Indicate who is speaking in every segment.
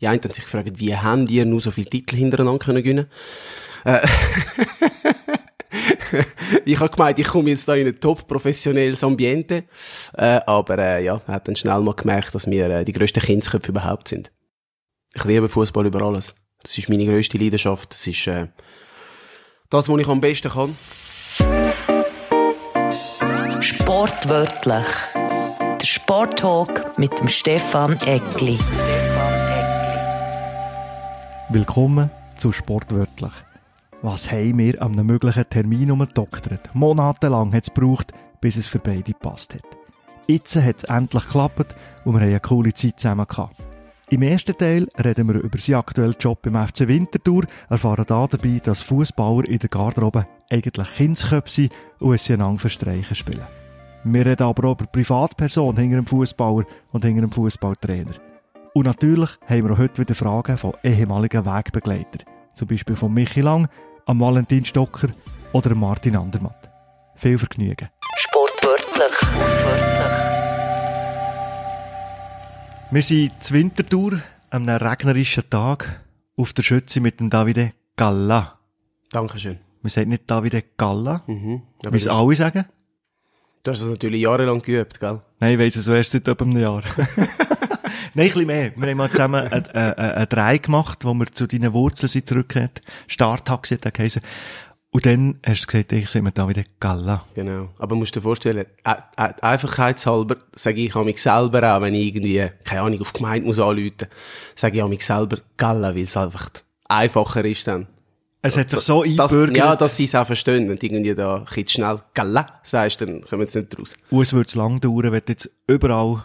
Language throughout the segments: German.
Speaker 1: Die einen haben sich gefragt, wie haben die nur so viele Titel hintereinander können gewinnen? Äh, ich habe gemeint, ich komme jetzt da in ein top professionelles Ambiente, äh, aber äh, ja, hat dann schnell mal gemerkt, dass wir äh, die grössten Kindsköpfe überhaupt sind. Ich liebe Fußball über alles. Das ist meine grösste Leidenschaft. Das ist äh, das, was ich am besten kann.
Speaker 2: Sportwörtlich. Der Sporttalk mit dem Stefan Eckli.
Speaker 3: Willkommen zu Sportwörtlich. Was haben wir an einem möglichen Termin umgedoktert? Monatelang hat es gebraucht, bis es für beide gepasst hat. Jetzt hat es endlich geklappt und wir haben eine coole Zeit zusammen gehabt. Im ersten Teil reden wir über seinen aktuellen Job beim FC Winterthur, erfahren da dabei, dass Fußballer in der Garderobe eigentlich Kindsköpfe sind und es einander verstreichen spielen. Wir reden aber auch über Privatpersonen hinter einem Fußballer und hinter einem Fußballtrainer. Und natürlich haben wir auch heute wieder Fragen von ehemaligen Wegbegleitern. Zum Beispiel von Michi Lang, am Valentin Stocker oder Martin Andermatt. Viel Vergnügen.
Speaker 2: Sportwörtlich. Sportwörtlich.
Speaker 3: Wir sind zur Wintertour an einem regnerischen Tag auf der Schütze mit dem Davide Galla.
Speaker 1: Dankeschön.
Speaker 3: Wir sagen nicht Davide Galla,
Speaker 1: Mhm.
Speaker 3: Wie es alle sagen.
Speaker 1: du hast das natürlich jahrelang geübt, gell?
Speaker 3: Nein, ich weiss es so erst seit etwa einem Jahr. Nein, ein bisschen mehr. Wir haben mal zusammen einen ein, ein Drei gemacht, wo wir zu deinen Wurzeln sind zurückgekehrt. Starttaxi hat er geheißen. Und dann hast du gesagt, ich sehe mir da wieder Galla.
Speaker 1: Genau. Aber musst dir vorstellen, äh, äh, einfachheitshalber sage ich an mich selber auch, wenn ich irgendwie, keine Ahnung, auf die Gemeinde muss anrufen, sage ich an mich selber Galla, weil es einfach einfacher ist dann.
Speaker 3: Es hat sich so eingebürgert.
Speaker 1: ja, dass sie es auch verstehen. Wenn du irgendwie da ein schnell Galla sagst, dann kommen sie nicht raus.
Speaker 3: Und es wird lang dauern, wenn du jetzt überall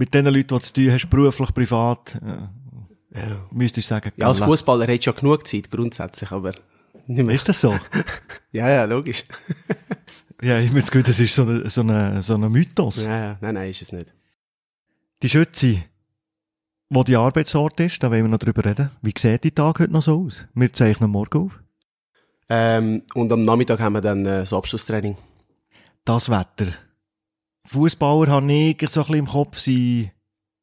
Speaker 3: mit den Leuten, die du zu tun hast, beruflich, privat, äh,
Speaker 1: Ja.
Speaker 3: müsstest du sagen,
Speaker 1: Ja, als. Fußballer hättest du ja genug Zeit, grundsätzlich, aber nicht mehr.
Speaker 3: Ist das so?
Speaker 1: Ja, ja, logisch.
Speaker 3: ja, ich mir das Gefühl, das ist so ein so eine, so ein Mythos.
Speaker 1: Ja, ja, nein, nein, ist es nicht.
Speaker 3: Die Schütze, wo die Arbeitsort ist, da wollen wir noch drüber reden. Wie sieht die Tag heute noch so aus? Wir zeichnen morgen auf.
Speaker 1: Ähm, und am Nachmittag haben wir dann äh, das Abschlusstraining.
Speaker 3: Das Wetter. Fußballer habe ich so ein bisschen im Kopf, sie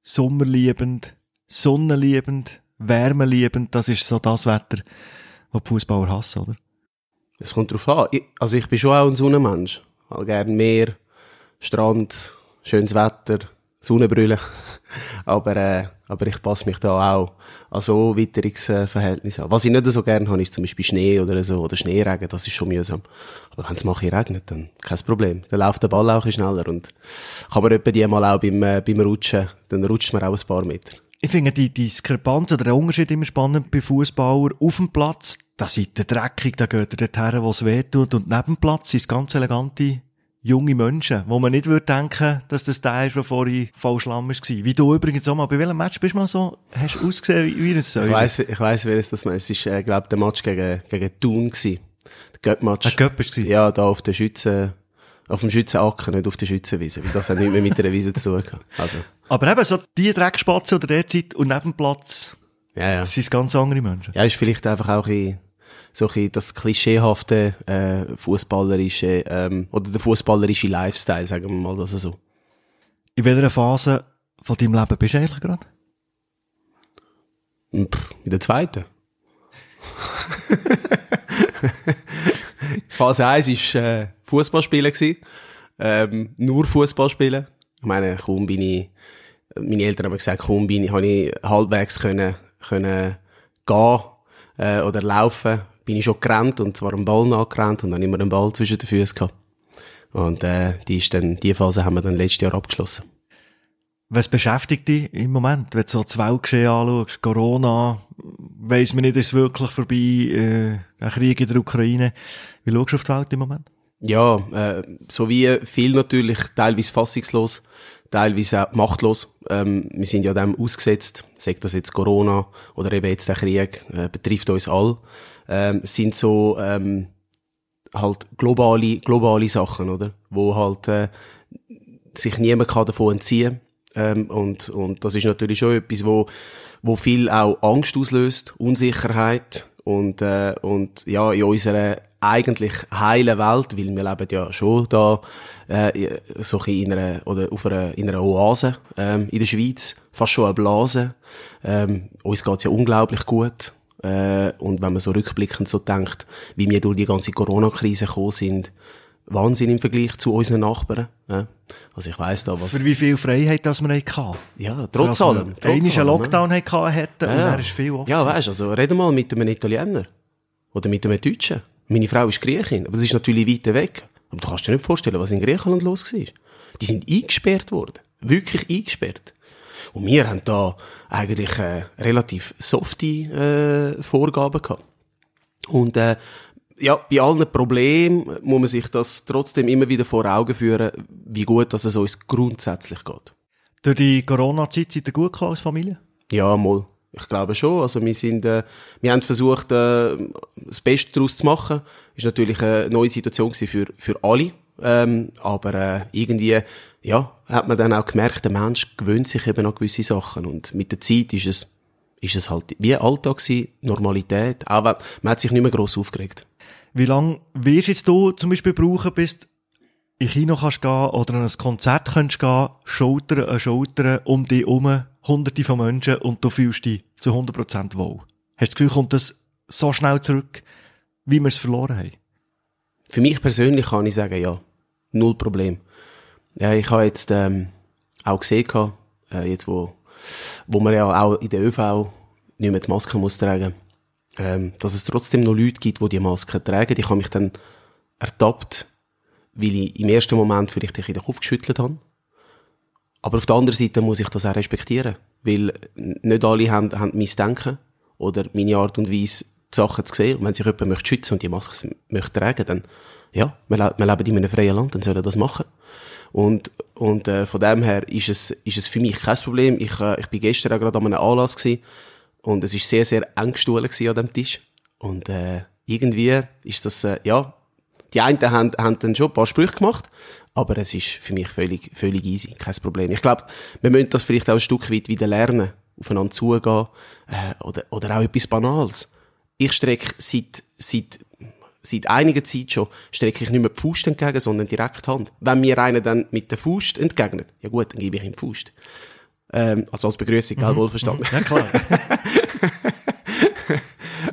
Speaker 3: sommerliebend, sonnenliebend, wärmeliebend. Das ist so das Wetter, was die Fußballer hassen, oder?
Speaker 1: Es kommt drauf an. Ich, also ich bin schon auch ein Sonnenmensch. Ich habe gerne Meer, Strand, schönes Wetter, Sonnenbrille. aber, äh, aber ich passe mich da auch an so Witterungsverhältnisse an. Was ich nicht so gerne habe, ist zum Beispiel Schnee oder so, oder Schneeregen, das ist schon mühsam. Aber wenn es mal regnet, dann kein Problem. Dann läuft der Ball auch schneller und kann man etwa die mal auch beim, äh, beim Rutschen, dann rutscht man auch ein paar Meter.
Speaker 3: Ich finde die Diskrepanz oder der Unterschied immer spannend bei Fußballern. Auf dem Platz, da seid ihr dreckig, da geht ihr dorthin, wo es weh tut. Und neben dem Platz es ganz elegante, junge Menschen, wo man nicht würde denken, dass das der ist, der vorhin voll Schlamm war. Wie du übrigens auch mal, bei welchem Match bist du mal so, hast du ausgesehen wie, wie ein Säule?
Speaker 1: Ich weiss, ich weiss, wer es das meint. Es ist, äh, glaub, der Match gegen, gegen Thun gewesen. Der Göttmatch.
Speaker 3: Ein Göpp war's gewesen?
Speaker 1: Ja, da auf der Schützen, auf dem Schützenacker, nicht auf der Schützenwiese, weil das hat nicht mehr mit der Wiese zu tun gehabt. Also,
Speaker 3: Aber eben, so die Dreckspatzen oder derzeit und neben dem Platz
Speaker 1: ja, ja.
Speaker 3: sind es ganz andere Menschen.
Speaker 1: Ja, ist vielleicht einfach auch ein bisschen, so ein das klischeehafte, äh, fußballerische, ähm, oder der fußballerische Lifestyle, sagen wir mal das so.
Speaker 3: In welcher Phase von deinem Leben bist du eigentlich gerade?
Speaker 1: Pff, In der zweiten. Phase 1 war äh, Fußballspielen. gewesen. Ähm, nur Fußballspielen. Ich meine, kaum bin ich, meine Eltern haben gesagt, kaum bin ich, habe ich halbwegs können, können gehen äh, oder laufen, bin ich schon gerannt und zwar am Ball nachgerannt und dann immer den Ball zwischen den Füßen gehabt. Und äh, die, ist dann, die Phase haben wir dann letztes Jahr abgeschlossen.
Speaker 3: Was beschäftigt dich im Moment, wenn du so das Weltgeschehen anschaust, Corona, weiss man nicht, ist es wirklich vorbei, äh, ein Krieg in der Ukraine. Wie schaust du auf die Welt im Moment?
Speaker 1: Ja, äh, so wie viel natürlich, teilweise fassungslos, teilweise auch machtlos. Ähm, wir sind ja dem ausgesetzt, sagt das jetzt Corona oder eben jetzt der Krieg, äh, betrifft uns all. Ähm, sind so ähm, halt globale, globale Sachen, oder? Wo halt äh, sich niemand kann davon entziehen ähm, und, und das ist natürlich schon etwas, wo, wo viel auch Angst auslöst, Unsicherheit und, äh, und ja, in unserer eigentlich heilen Welt, weil wir leben ja schon da äh, so ein in einer, oder auf einer, in einer Oase, ähm, in der Schweiz, fast schon eine Blase. Ähm, uns geht's ja unglaublich gut. Äh, und wenn man so rückblickend so denkt, wie wir durch die ganze Corona-Krise gekommen sind, Wahnsinn im Vergleich zu unseren Nachbarn. Ja. Also ich weiss da was.
Speaker 3: Für wie viel Freiheit das wir hatten.
Speaker 1: Ja, trotz allem.
Speaker 3: Trotz allem, einen Lockdown ne? hatten ja. und er ist viel oft.
Speaker 1: Ja, weißt also reden mal mit einem Italiener. Oder mit einem Deutschen. Meine Frau ist Griechin, aber das ist natürlich weit weg. Aber du kannst dir nicht vorstellen, was in Griechenland los war. Die sind eingesperrt worden. Wirklich eingesperrt. Und wir haben da eigentlich äh, relativ softe äh, Vorgaben gehabt. Und äh, ja, bei allen Problemen muss man sich das trotzdem immer wieder vor Augen führen, wie gut dass es uns grundsätzlich geht.
Speaker 3: Durch die Corona-Zeit seid ihr gut gekommen als Familie?
Speaker 1: Ja, mal. Ich glaube schon. Also wir sind, äh, wir haben versucht, äh, das Beste daraus zu machen. Ist natürlich eine neue Situation für, für alle. Ähm, aber äh, irgendwie, ja, hat man dann auch gemerkt, der Mensch gewöhnt sich eben an gewisse Sachen. Und mit der Zeit ist es, ist es halt wie Alltag gewesen, Normalität. Auch man hat sich nicht mehr gross aufgeregt.
Speaker 3: Wie lange wirst jetzt du zum Beispiel brauchen, bis du in Kino kannst gehen oder an ein Konzert kannst gehen, Schulter an Schulter, um dich herum, hunderte von Menschen und du fühlst dich zu 100% wohl? Hast du das Gefühl, kommt das so schnell zurück, wie wir es verloren haben?
Speaker 1: Für mich persönlich kann ich sagen, ja. Null Problem. Ja, ich habe jetzt ähm, auch gesehen, äh, jetzt wo, wo man ja auch in der ÖV nicht mehr die Maske muss tragen ähm, dass es trotzdem noch Leute gibt, die die Maske tragen. Ich habe mich dann ertappt, weil ich im ersten Moment vielleicht in den Kopf geschüttelt habe. Aber auf der anderen Seite muss ich das auch respektieren, weil nicht alle haben, haben mein Denken oder meine Art und Weise, die Sachen zu sehen. Und wenn sich jemand möchte schützen und die Maske möchte tragen, dann, ja, wir, wir leben in einem freien Land, dann soll er das machen. Und, und äh, von dem her ist es, ist es für mich kein Problem. Ich, äh, ich bin gestern auch gerade an einem Anlass gewesen, und es ist sehr, sehr eng gestohlen an dem Tisch. Und äh, irgendwie ist das, äh, ja, die einen haben, haben dann schon ein paar Sprüche gemacht, aber es ist für mich völlig, völlig easy, kein Problem. Ich glaube, wir müssen das vielleicht auch ein Stück weit wieder lernen, aufeinander zugehen, äh, oder, oder auch etwas Banales. Ich strecke seit, seit, seit einiger Zeit schon, strecke ich nicht mehr die Faust entgegen, sondern direkt die Hand. Wenn mir einer dann mit der Faust entgegnet, ja gut, dann gebe ich ihm die Faust. Ähm, also als Begrüßung, mhm. wohlverstanden. Ja, klar.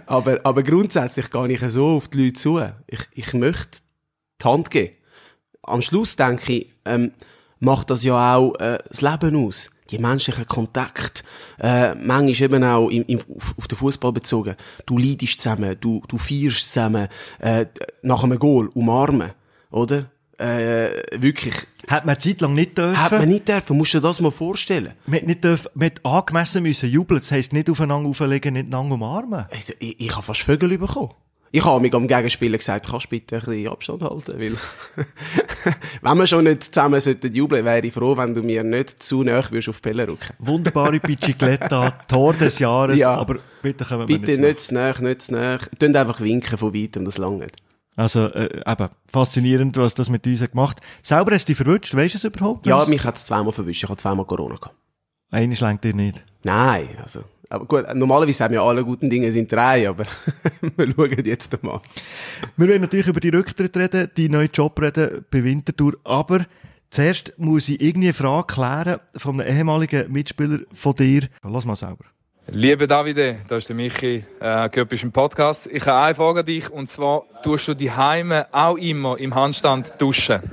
Speaker 1: aber, aber grundsätzlich gehe ich so auf die Leute zu. Ich, ich möchte die Hand geben. Am Schluss denke ich, ähm, macht das ja auch äh, das Leben aus. Die menschlichen Kontakt, äh, manchmal eben auch im, im, auf, auf den Fußball bezogen. Du leidest zusammen, du, du feierst zusammen, äh, nach einem Goal umarmen, oder? Äh, wirklich
Speaker 3: hat man Zeit lang nicht dürfen.
Speaker 1: Hat man nicht dürfen, musst du dir das mal vorstellen.
Speaker 3: Hat nicht dürfen, hat angemessen müssen jubeln, das heisst nicht aufeinander auflegen, nicht einander umarmen.
Speaker 1: Ich, ich, ich habe fast Vögel bekommen. Ich habe mich am Gegenspieler gesagt, kannst du bitte ein bisschen Abstand halten, weil, wenn wir schon nicht zusammen sollten jubeln, wäre ich froh, wenn du mir nicht zu nahe würdest auf die Pelle rücken.
Speaker 3: Wunderbare Bicicletta, Tor des Jahres, ja, aber bitte kommen
Speaker 1: wir bitte nicht zu nahe, nicht zu nahe. Tönt einfach winken von weitem, das lange nicht.
Speaker 3: Also, äh, eben, faszinierend, was das mit uns hat gemacht. Selber hast du dich verwünscht, weißt du es überhaupt?
Speaker 1: Ja, mich hat es zweimal verwischt. Ich habe zweimal Corona gehabt.
Speaker 3: Eine schlägt dir nicht?
Speaker 1: Nein, also, aber gut, normalerweise sagen wir alle guten Dinge sind drei, aber wir schauen jetzt mal.
Speaker 3: Wir wollen natürlich über die Rücktritt reden, die neue Job reden bei Winterthur, aber zuerst muss ich irgendwie eine Frage klären von einem ehemaligen Mitspieler von dir. Lass mal selber.
Speaker 4: Liebe Davide, da ist der Michi, äh, bist im Podcast. Ich habe eine Frage an dich, und zwar, tust du die Heime auch immer im Handstand duschen?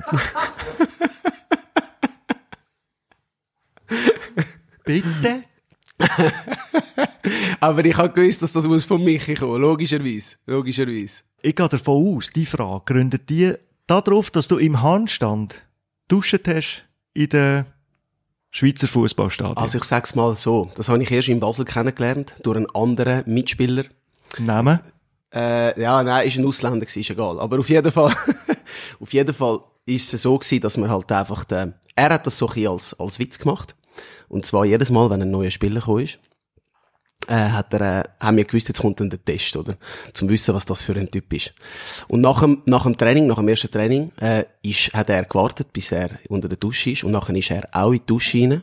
Speaker 3: Bitte?
Speaker 1: Aber ich habe gewusst, dass das muss von Michi kommen, logischerweise. Logischerweise.
Speaker 3: Ich gehe davon aus, die Frage gründet die darauf, dass du im Handstand duschen hast in der Schweizer Fußballstadion.
Speaker 1: Also ich sag's mal so, das habe ich erst in Basel kennengelernt, durch einen anderen Mitspieler.
Speaker 3: Name?
Speaker 1: Äh, ja, nein, ist ein Ausländer ist egal. Aber auf jeden Fall, auf jeden Fall ist es so gewesen, dass man halt einfach, den, er hat das so ein als, als Witz gemacht. Und zwar jedes Mal, wenn ein neuer Spieler ist, äh, hat er, äh, haben wir gewusst, jetzt kommt dann der Test, oder? Zum wissen, was das für ein Typ ist. Und nach dem, nach dem Training, nach dem ersten Training, äh, ist, hat er gewartet, bis er unter der Dusche ist. Und nachher ist er auch in die Dusche rein.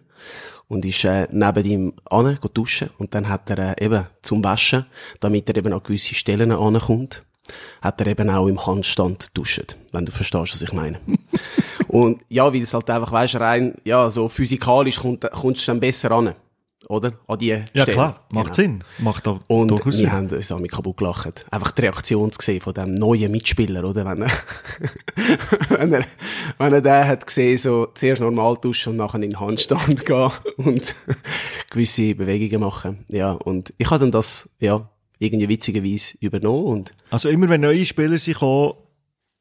Speaker 1: Und ist, äh, neben ihm an, duschen. Und dann hat er, äh, eben, zum Waschen, damit er eben an gewisse Stellen ankommt, hat er eben auch im Handstand duschen. Wenn du verstehst, was ich meine. Und ja, weil es halt einfach, weißt rein, ja, so physikalisch kommt, kommst du dann besser an. Oder? An die
Speaker 3: Ja,
Speaker 1: Stelle.
Speaker 3: klar. Macht
Speaker 1: Genau.
Speaker 3: Sinn. Macht auch
Speaker 1: Und wir
Speaker 3: Sinn.
Speaker 1: haben uns auch kaputt gelacht. Einfach die Reaktion zu sehen von dem neuen Mitspieler, oder? Wenn er, wenn er, wenn er den hat gesehen, so zuerst normal duschen und nachher in den Handstand gehen und gewisse Bewegungen machen. Ja, und ich habe dann das, ja, irgendwie witzigerweise übernommen und
Speaker 3: Also immer wenn neue Spieler sind gekommen,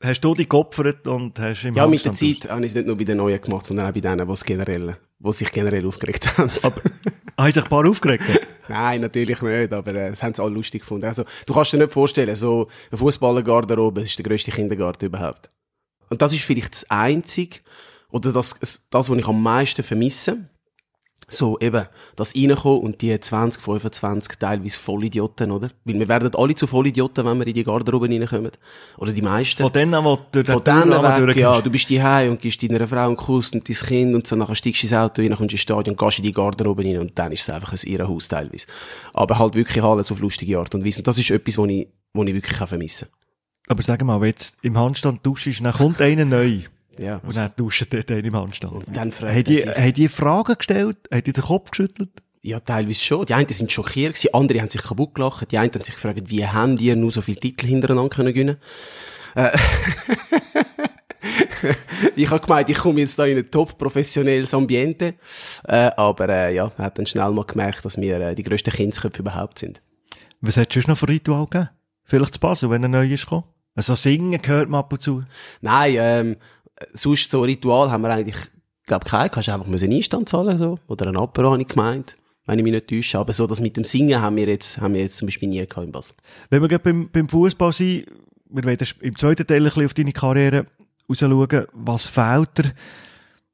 Speaker 3: hast du dich geopfert und hast im
Speaker 1: ja, mit der
Speaker 3: Handstand
Speaker 1: Zeit habe ich es nicht nur bei den Neuen gemacht, sondern auch bei denen, die generell, die sich generell aufgeregt haben.
Speaker 3: Aber haben sich ein paar aufgeregt?
Speaker 1: Nein, natürlich nicht, aber äh, das haben sie alle lustig gefunden. Also, du kannst dir nicht vorstellen, so ein Fußballergarderobe, das ist der grösste Kindergarten überhaupt. Und das ist vielleicht das Einzige, oder das, das, was ich am meisten vermisse. So, eben, das Reinkommen und die 20, 25 teilweise Vollidioten, oder? Weil wir werden alle zu Vollidioten, wenn wir in die Garderobe reinkommen. Oder die meisten.
Speaker 3: Von denen, die durch den
Speaker 1: Von denen weg, ja,
Speaker 3: durchgehst.
Speaker 1: du bist daheim und gibst deiner Frau einen Kuss und dein Kind und so, nachher steigst du ins Auto rein, kommst ins Stadion, gehst in die Garderobe rein und dann ist es einfach ein Irrenhaus teilweise. Aber halt wirklich alles auf lustige Art und Weise. Und das ist etwas, was ich, was ich wirklich kann vermissen
Speaker 3: Aber sag mal, wenn jetzt im Handstand duschst, dann kommt einer neu.
Speaker 1: Ja.
Speaker 3: Und dann duscht dort einer im Handstand.
Speaker 1: Und dann fragt er
Speaker 3: haben die Fragen gestellt? Haben die den Kopf geschüttelt?
Speaker 1: ja, teilweise schon. Die einen sind schockiert gewesen, andere haben sich kaputt gelacht, die einen haben sich gefragt, wie haben die nur so viele Titel hintereinander können gewinnen? Äh, ich habe gemeint, ich komme jetzt da in ein top professionelles Ambiente, äh, aber äh, ja, hat dann schnell mal gemerkt, dass wir äh, die grössten Kindsköpfe überhaupt sind.
Speaker 3: Was hat es noch für Ritual gegeben? Vielleicht zu Basel, wenn er neu ist gekommen? Also singen gehört man ab und zu.
Speaker 1: Nein, ähm, sonst so ein Ritual haben wir eigentlich, glaube keinen. Kannst einfach müssen Einstand zahlen, so. Oder ein Apero, habe ich gemeint. Wenn ich mich nicht täusche. Aber so, das mit dem Singen haben wir jetzt, haben wir jetzt zum Beispiel nie gehabt in Basel.
Speaker 3: Wenn wir gerade beim, beim Fußball sind, wir werden im zweiten Teil ein bisschen auf deine Karriere rausschauen, was fehlt dir,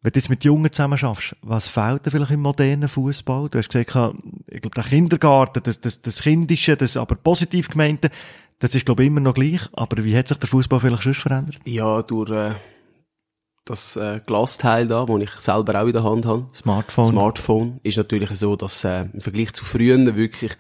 Speaker 3: wenn du jetzt mit Jungen zusammen schaffst, was fehlt dir vielleicht im modernen Fußball? Du hast gesagt, ich glaube, der Kindergarten, das, das, das Kindische, das aber positiv gemeinte, das ist, glaube ich, immer noch gleich. Aber wie hat sich der Fußball vielleicht schon verändert?
Speaker 1: Ja, durch, äh, das, äh, Glasteil da, wo ich selber auch in der Hand habe.
Speaker 3: Smartphone.
Speaker 1: Smartphone ist natürlich so, dass äh, im Vergleich zu früher wirklich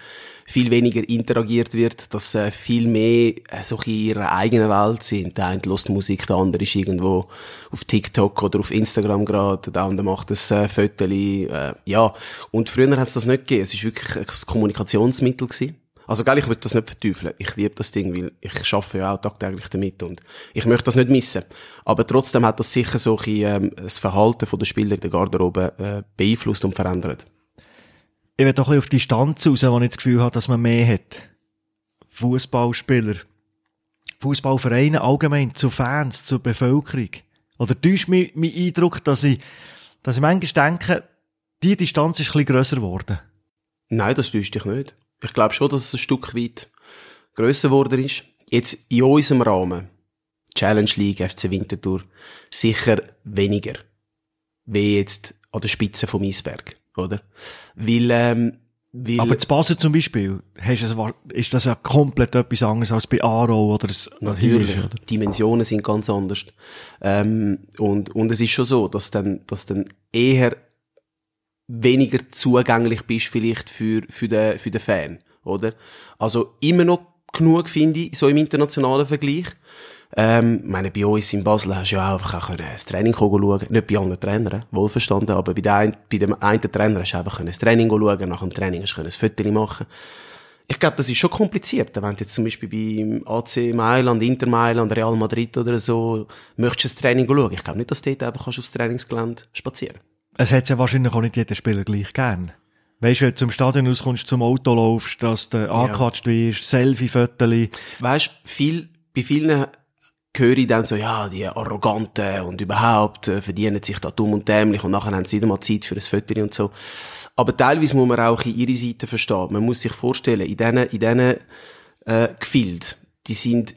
Speaker 1: viel weniger interagiert wird, dass äh, viel mehr äh, so in ihrer eigenen Welt sind. Der eine hört Musik, der andere ist irgendwo auf TikTok oder auf Instagram gerade, der andere macht ein äh, Föteli, äh, ja. Und früher hat es das nicht gegeben. Es ist wirklich ein Kommunikationsmittel gewesen. Also, gell, ich will das nicht verteufeln. Ich liebe das Ding, weil ich arbeite ja auch tagtäglich damit und ich möchte das nicht missen. Aber trotzdem hat das sicher so ein, ähm, das Verhalten der Spieler in der Garderobe äh, beeinflusst und verändert.
Speaker 3: Ich will doch ein bisschen auf die Stanz raus, wo ich das Gefühl habe, dass man mehr hat. Fußballspieler, Fußballvereine allgemein, zu Fans, zur Bevölkerung. Oder täuscht mich mein Eindruck, dass ich, dass ich manchmal denke, die Distanz ist ein bisschen grösser geworden.
Speaker 1: Nein, das täuscht dich nicht. Ich glaube schon, dass es ein Stück weit grösser geworden ist. Jetzt in unserem Rahmen, Challenge League, FC Winterthur, sicher weniger. Wie jetzt an der Spitze vom Eisberg, oder? Weil, ähm, weil,
Speaker 3: Aber zu Basel zum Beispiel, hast es, ist das ja komplett etwas anderes als bei Aro oder das
Speaker 1: Natürlich,
Speaker 3: ist, oder?
Speaker 1: die Dimensionen sind ganz anders. Ähm, und, und es ist schon so, dass dann, dass dann eher weniger zugänglich bist vielleicht für, für den, für den Fan, oder? Also immer noch genug, finde ich, so im internationalen Vergleich. Ähm, meine, bei uns in Basel hast du ja einfach auch das Training schauen Nicht bei allen Trainern, wohlverstanden, aber bei, der ein, bei dem einen Trainer hast du einfach das Training schauen nach dem Training hast du ein Foto machen ich glaube, das ist schon kompliziert. Wenn du jetzt zum Beispiel beim AC Mailand, Inter Mailand, Real Madrid oder so, möchtest du das Training schauen. Ich glaube nicht, dass du dort einfach kannst aufs Trainingsgelände spazieren
Speaker 3: Es hat ja wahrscheinlich auch nicht jeder Spieler gleich gern. Weißt du, wenn du zum Stadion rauskommst, zum Auto laufst, dass du angequatscht wirst, Selfie-Föteli.
Speaker 1: Weißt viel, bei vielen höre ich dann so, ja, die Arroganten und überhaupt äh, verdienen sich da dumm und dämlich und nachher haben sie wieder mal Zeit für ein Foto und so. Aber teilweise muss man auch in ihre Seite verstehen. Man muss sich vorstellen, in diesen, in diesen äh, Gefilden, die sind,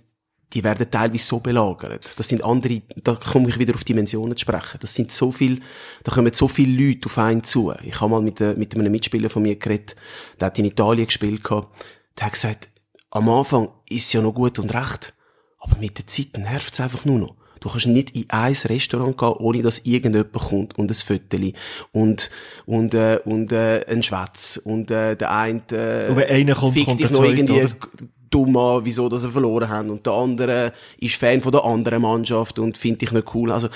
Speaker 1: die werden teilweise so belagert. Das sind andere, da komme ich wieder auf Dimensionen zu sprechen. Das sind so viel, da kommen so viele Leute auf einen zu. Ich habe mal mit, äh, mit einem Mitspieler von mir geredet, der hat in Italien gespielt gehabt. Der hat gesagt, am Anfang ist ja noch gut und recht. Aber mit der Zeit nervt es einfach nur noch. Du kannst nicht in ein Restaurant gehen, ohne dass irgendjemand kommt und ein Föteli und, und, äh, und, äh, ein Schwätz und, äh, der eine, äh,
Speaker 3: Und wenn einer kommt,
Speaker 1: fickt
Speaker 3: kommt
Speaker 1: dich noch irgendwie
Speaker 3: oder?
Speaker 1: Dumm an, wieso dass sie verloren haben. Und der andere ist Fan von der anderen Mannschaft und findet dich nicht cool. Also,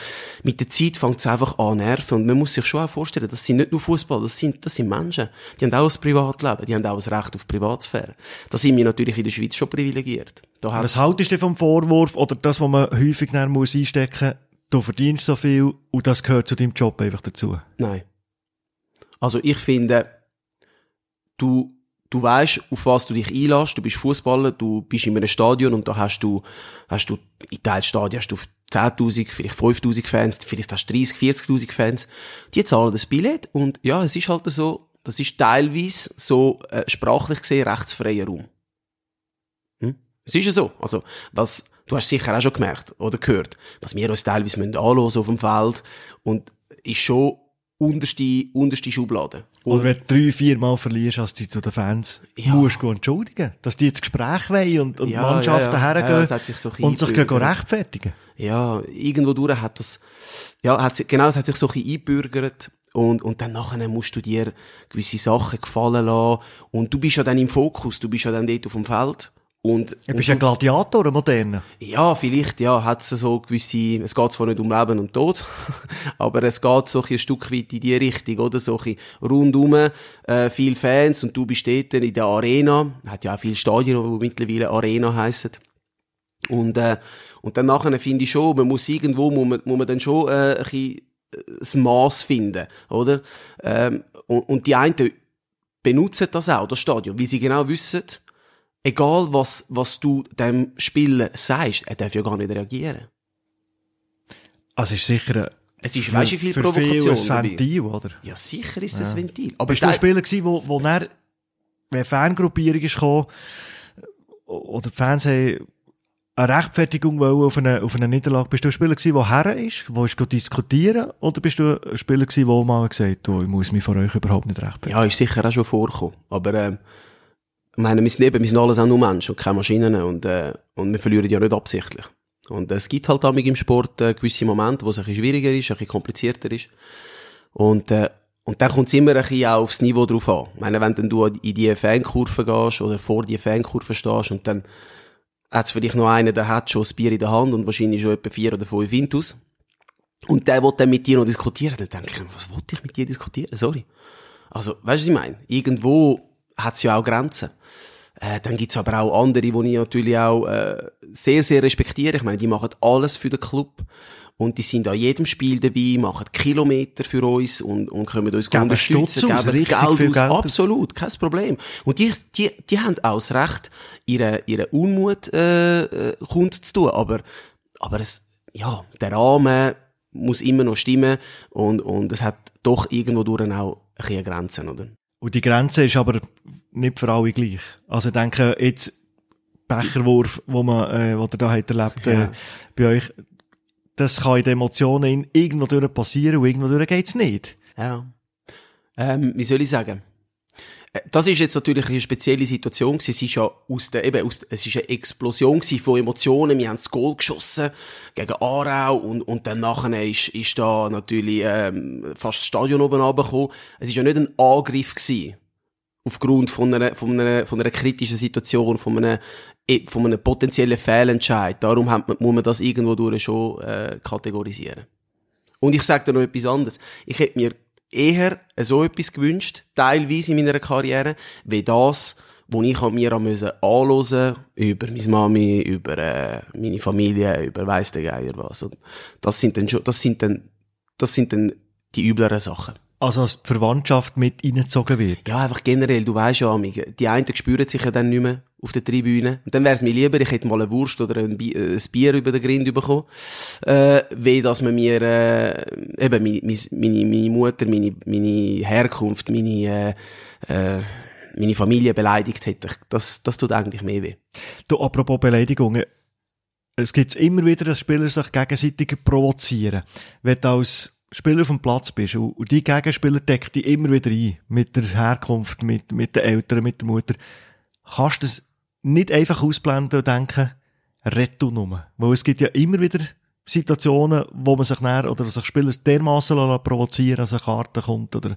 Speaker 1: mit der Zeit fängt es einfach an nerven. Und man muss sich schon auch vorstellen, das sind nicht nur Fußball, das sind, das sind Menschen. Die haben auch ein Privatleben, die haben auch ein Recht auf Privatsphäre. Da sind wir natürlich in der Schweiz schon privilegiert. Da
Speaker 3: was haltest du vom Vorwurf oder das, was man häufig muss einstecken muss, du verdienst so viel und das gehört zu deinem Job einfach dazu?
Speaker 1: Nein. Also ich finde, du, du weißt, auf was du dich einlässt, du bist Fußballer, du bist in einem Stadion und da hast du, hast du, in Teilstadien hast du 10.000, vielleicht 5.000 Fans, vielleicht hast du 30, 40.000 Fans. Die zahlen das Billett und ja, es ist halt so, das ist teilweise so äh, sprachlich gesehen rechtsfreier Raum. Hm? Es ist ja so. Also, was, du hast sicher auch schon gemerkt oder gehört, was wir uns teilweise müssen anhören auf dem Feld und ist schon unterste, unterste Schublade.
Speaker 3: Und Oder wenn du drei, vier Mal verlierst, als du zu den Fans ja. musst du entschuldigen. Dass die ins Gespräch wollen und, und ja, Mannschaften ja, hergehen sich so und sich rechtfertigen.
Speaker 1: Ja, irgendwo durch hat das, ja, hat, genau, es hat sich so ein bisschen einbürgert. Und, und dann nachher musst du dir gewisse Sachen gefallen lassen. Und du bist ja dann im Fokus, du bist ja dann dort auf dem Feld. Und,
Speaker 3: du bist ein Gladiator, ein moderner.
Speaker 1: Ja, vielleicht, ja, hat es so gewisse, es geht zwar nicht um Leben und Tod, aber es geht so ein Stück weit in die Richtung, oder? So ein rundum, äh, viele Fans und du bist dort in der Arena, hat ja auch viele Stadien, die mittlerweile Arena heissen. Und, äh, und dann nachher finde ich schon, man muss irgendwo, muss man, muss man dann schon, äh, ein bisschen äh, das Maß finden, oder? Ähm, und, und die einen benutzen das auch, das Stadion, weil sie genau wissen, egal was, was du dem Spieler sagst, er darf ja gar nicht reagieren.
Speaker 3: Also ist sicher
Speaker 1: es ist, weißt du, viel für Provokation.
Speaker 3: Viel ein Ventil, oder?
Speaker 1: Ja, sicher ist es
Speaker 3: ja.
Speaker 1: ein Ventil.
Speaker 3: Aber bist du ein Spieler gewesen, wo, wo dann, wenn Fangruppierung ist gekommen, oder die Fans haben eine Rechtfertigung wollen auf eine, auf eine Niederlage, bist du ein Spieler gewesen, der her ist, wo ist diskutieren, oder bist du ein Spieler gewesen, der mal gesagt hat, ich muss mich vor euch überhaupt nicht rechtfertigen?
Speaker 1: Ja, ist sicher auch schon vorgekommen. Aber, ähm, ich meine, wir sind eben, wir sind alles auch nur Menschen und keine Maschinen und, äh, und wir verlieren ja nicht absichtlich. Und äh, es gibt halt auch im Sport äh, gewisse Momente, wo es ein bisschen schwieriger ist, ein bisschen komplizierter ist. Und, äh, und dann kommt es immer ein bisschen auch aufs Niveau drauf an. Ich meine, wenn dann du in die Fankurve gehst oder vor die Fankurve stehst und dann hat es vielleicht noch einen, der hat schon das Bier in der Hand und wahrscheinlich schon etwa vier oder fünf Intus. Und der will dann mit dir noch diskutieren. Dann denke ich, was wollte ich mit dir diskutieren? Sorry. Also, weißt du, was ich meine? Irgendwo hat es ja auch Grenzen. Äh, dann gibt's aber auch andere, die ich natürlich auch äh, sehr, sehr respektiere. Ich meine, die machen alles für den Club. Und die sind an jedem Spiel dabei, machen Kilometer für uns und, und können uns
Speaker 3: geben unterstützen, geben
Speaker 1: Geld, Geld aus. Geld. Absolut, kein Problem. Und die, die, die haben auch das Recht, ihre, ihre Unmut äh, äh, kund zu tun. Aber, aber es, ja, der Rahmen muss immer noch stimmen und, und es hat doch irgendwo durch auch ein bisschen Grenzen, oder?
Speaker 3: Und die Grenze ist aber nicht für alle gleich. Also ich denke, jetzt Becherwurf, wo man, äh, wo ihr da habt erlebt, äh, ja. bei euch, das kann in den Emotionen irgendwo durch passieren und irgendwo durch geht's nicht.
Speaker 1: Ja. Ähm, wie soll ich sagen? Das ist jetzt natürlich eine spezielle Situation. Es ist ja aus der, eben, aus, es ist eine Explosion von Emotionen. Wir haben das Goal geschossen gegen Aarau und, und dann nachher ist, ist da natürlich, ähm, fast das Stadion oben runtergekommen. Es ist ja nicht ein Angriff gewesen. Aufgrund von einer, von einer, von einer kritischen Situation, von einem, eh, von einem potenziellen Fehlentscheid. Darum man, muss man das irgendwo durch schon, äh, kategorisieren. Und ich sage dir noch etwas anderes. Ich hätte mir eher so etwas gewünscht, teilweise in meiner Karriere, wie das, wo ich mir müssen anhören über meine Mami, über äh, meine Familie, über weiss der Geier was. Und das sind dann schon, das sind dann, das sind dann die übleren Sachen.
Speaker 3: Also, als die Verwandtschaft mit reingezogen wird?
Speaker 1: Ja, einfach generell, du weisst ja, die einen spüren sich ja dann nicht mehr auf der Tribüne. Und dann wär's mir lieber, ich hätte mal eine Wurst oder ein Bier, äh, ein Bier über den Grind bekommen, äh, wie dass man mir, äh, eben, meine, meine, meine Mutter, meine, meine Herkunft, meine, äh, äh, meine Familie beleidigt hätte. Das, das tut eigentlich mehr weh.
Speaker 3: Du, apropos Beleidigungen. Es gibt immer wieder, dass Spieler sich gegenseitig provozieren. Wenn du als Spieler auf dem Platz bist und die Gegenspieler deckt dich immer wieder ein. Mit der Herkunft, mit, mit den Eltern, mit der Mutter. Kannst du das nicht einfach ausblenden und denken, du nur. Weil es gibt ja immer wieder Situationen, wo man sich näher, oder sich Spieler dermassen provozieren, als eine Karte kommt, oder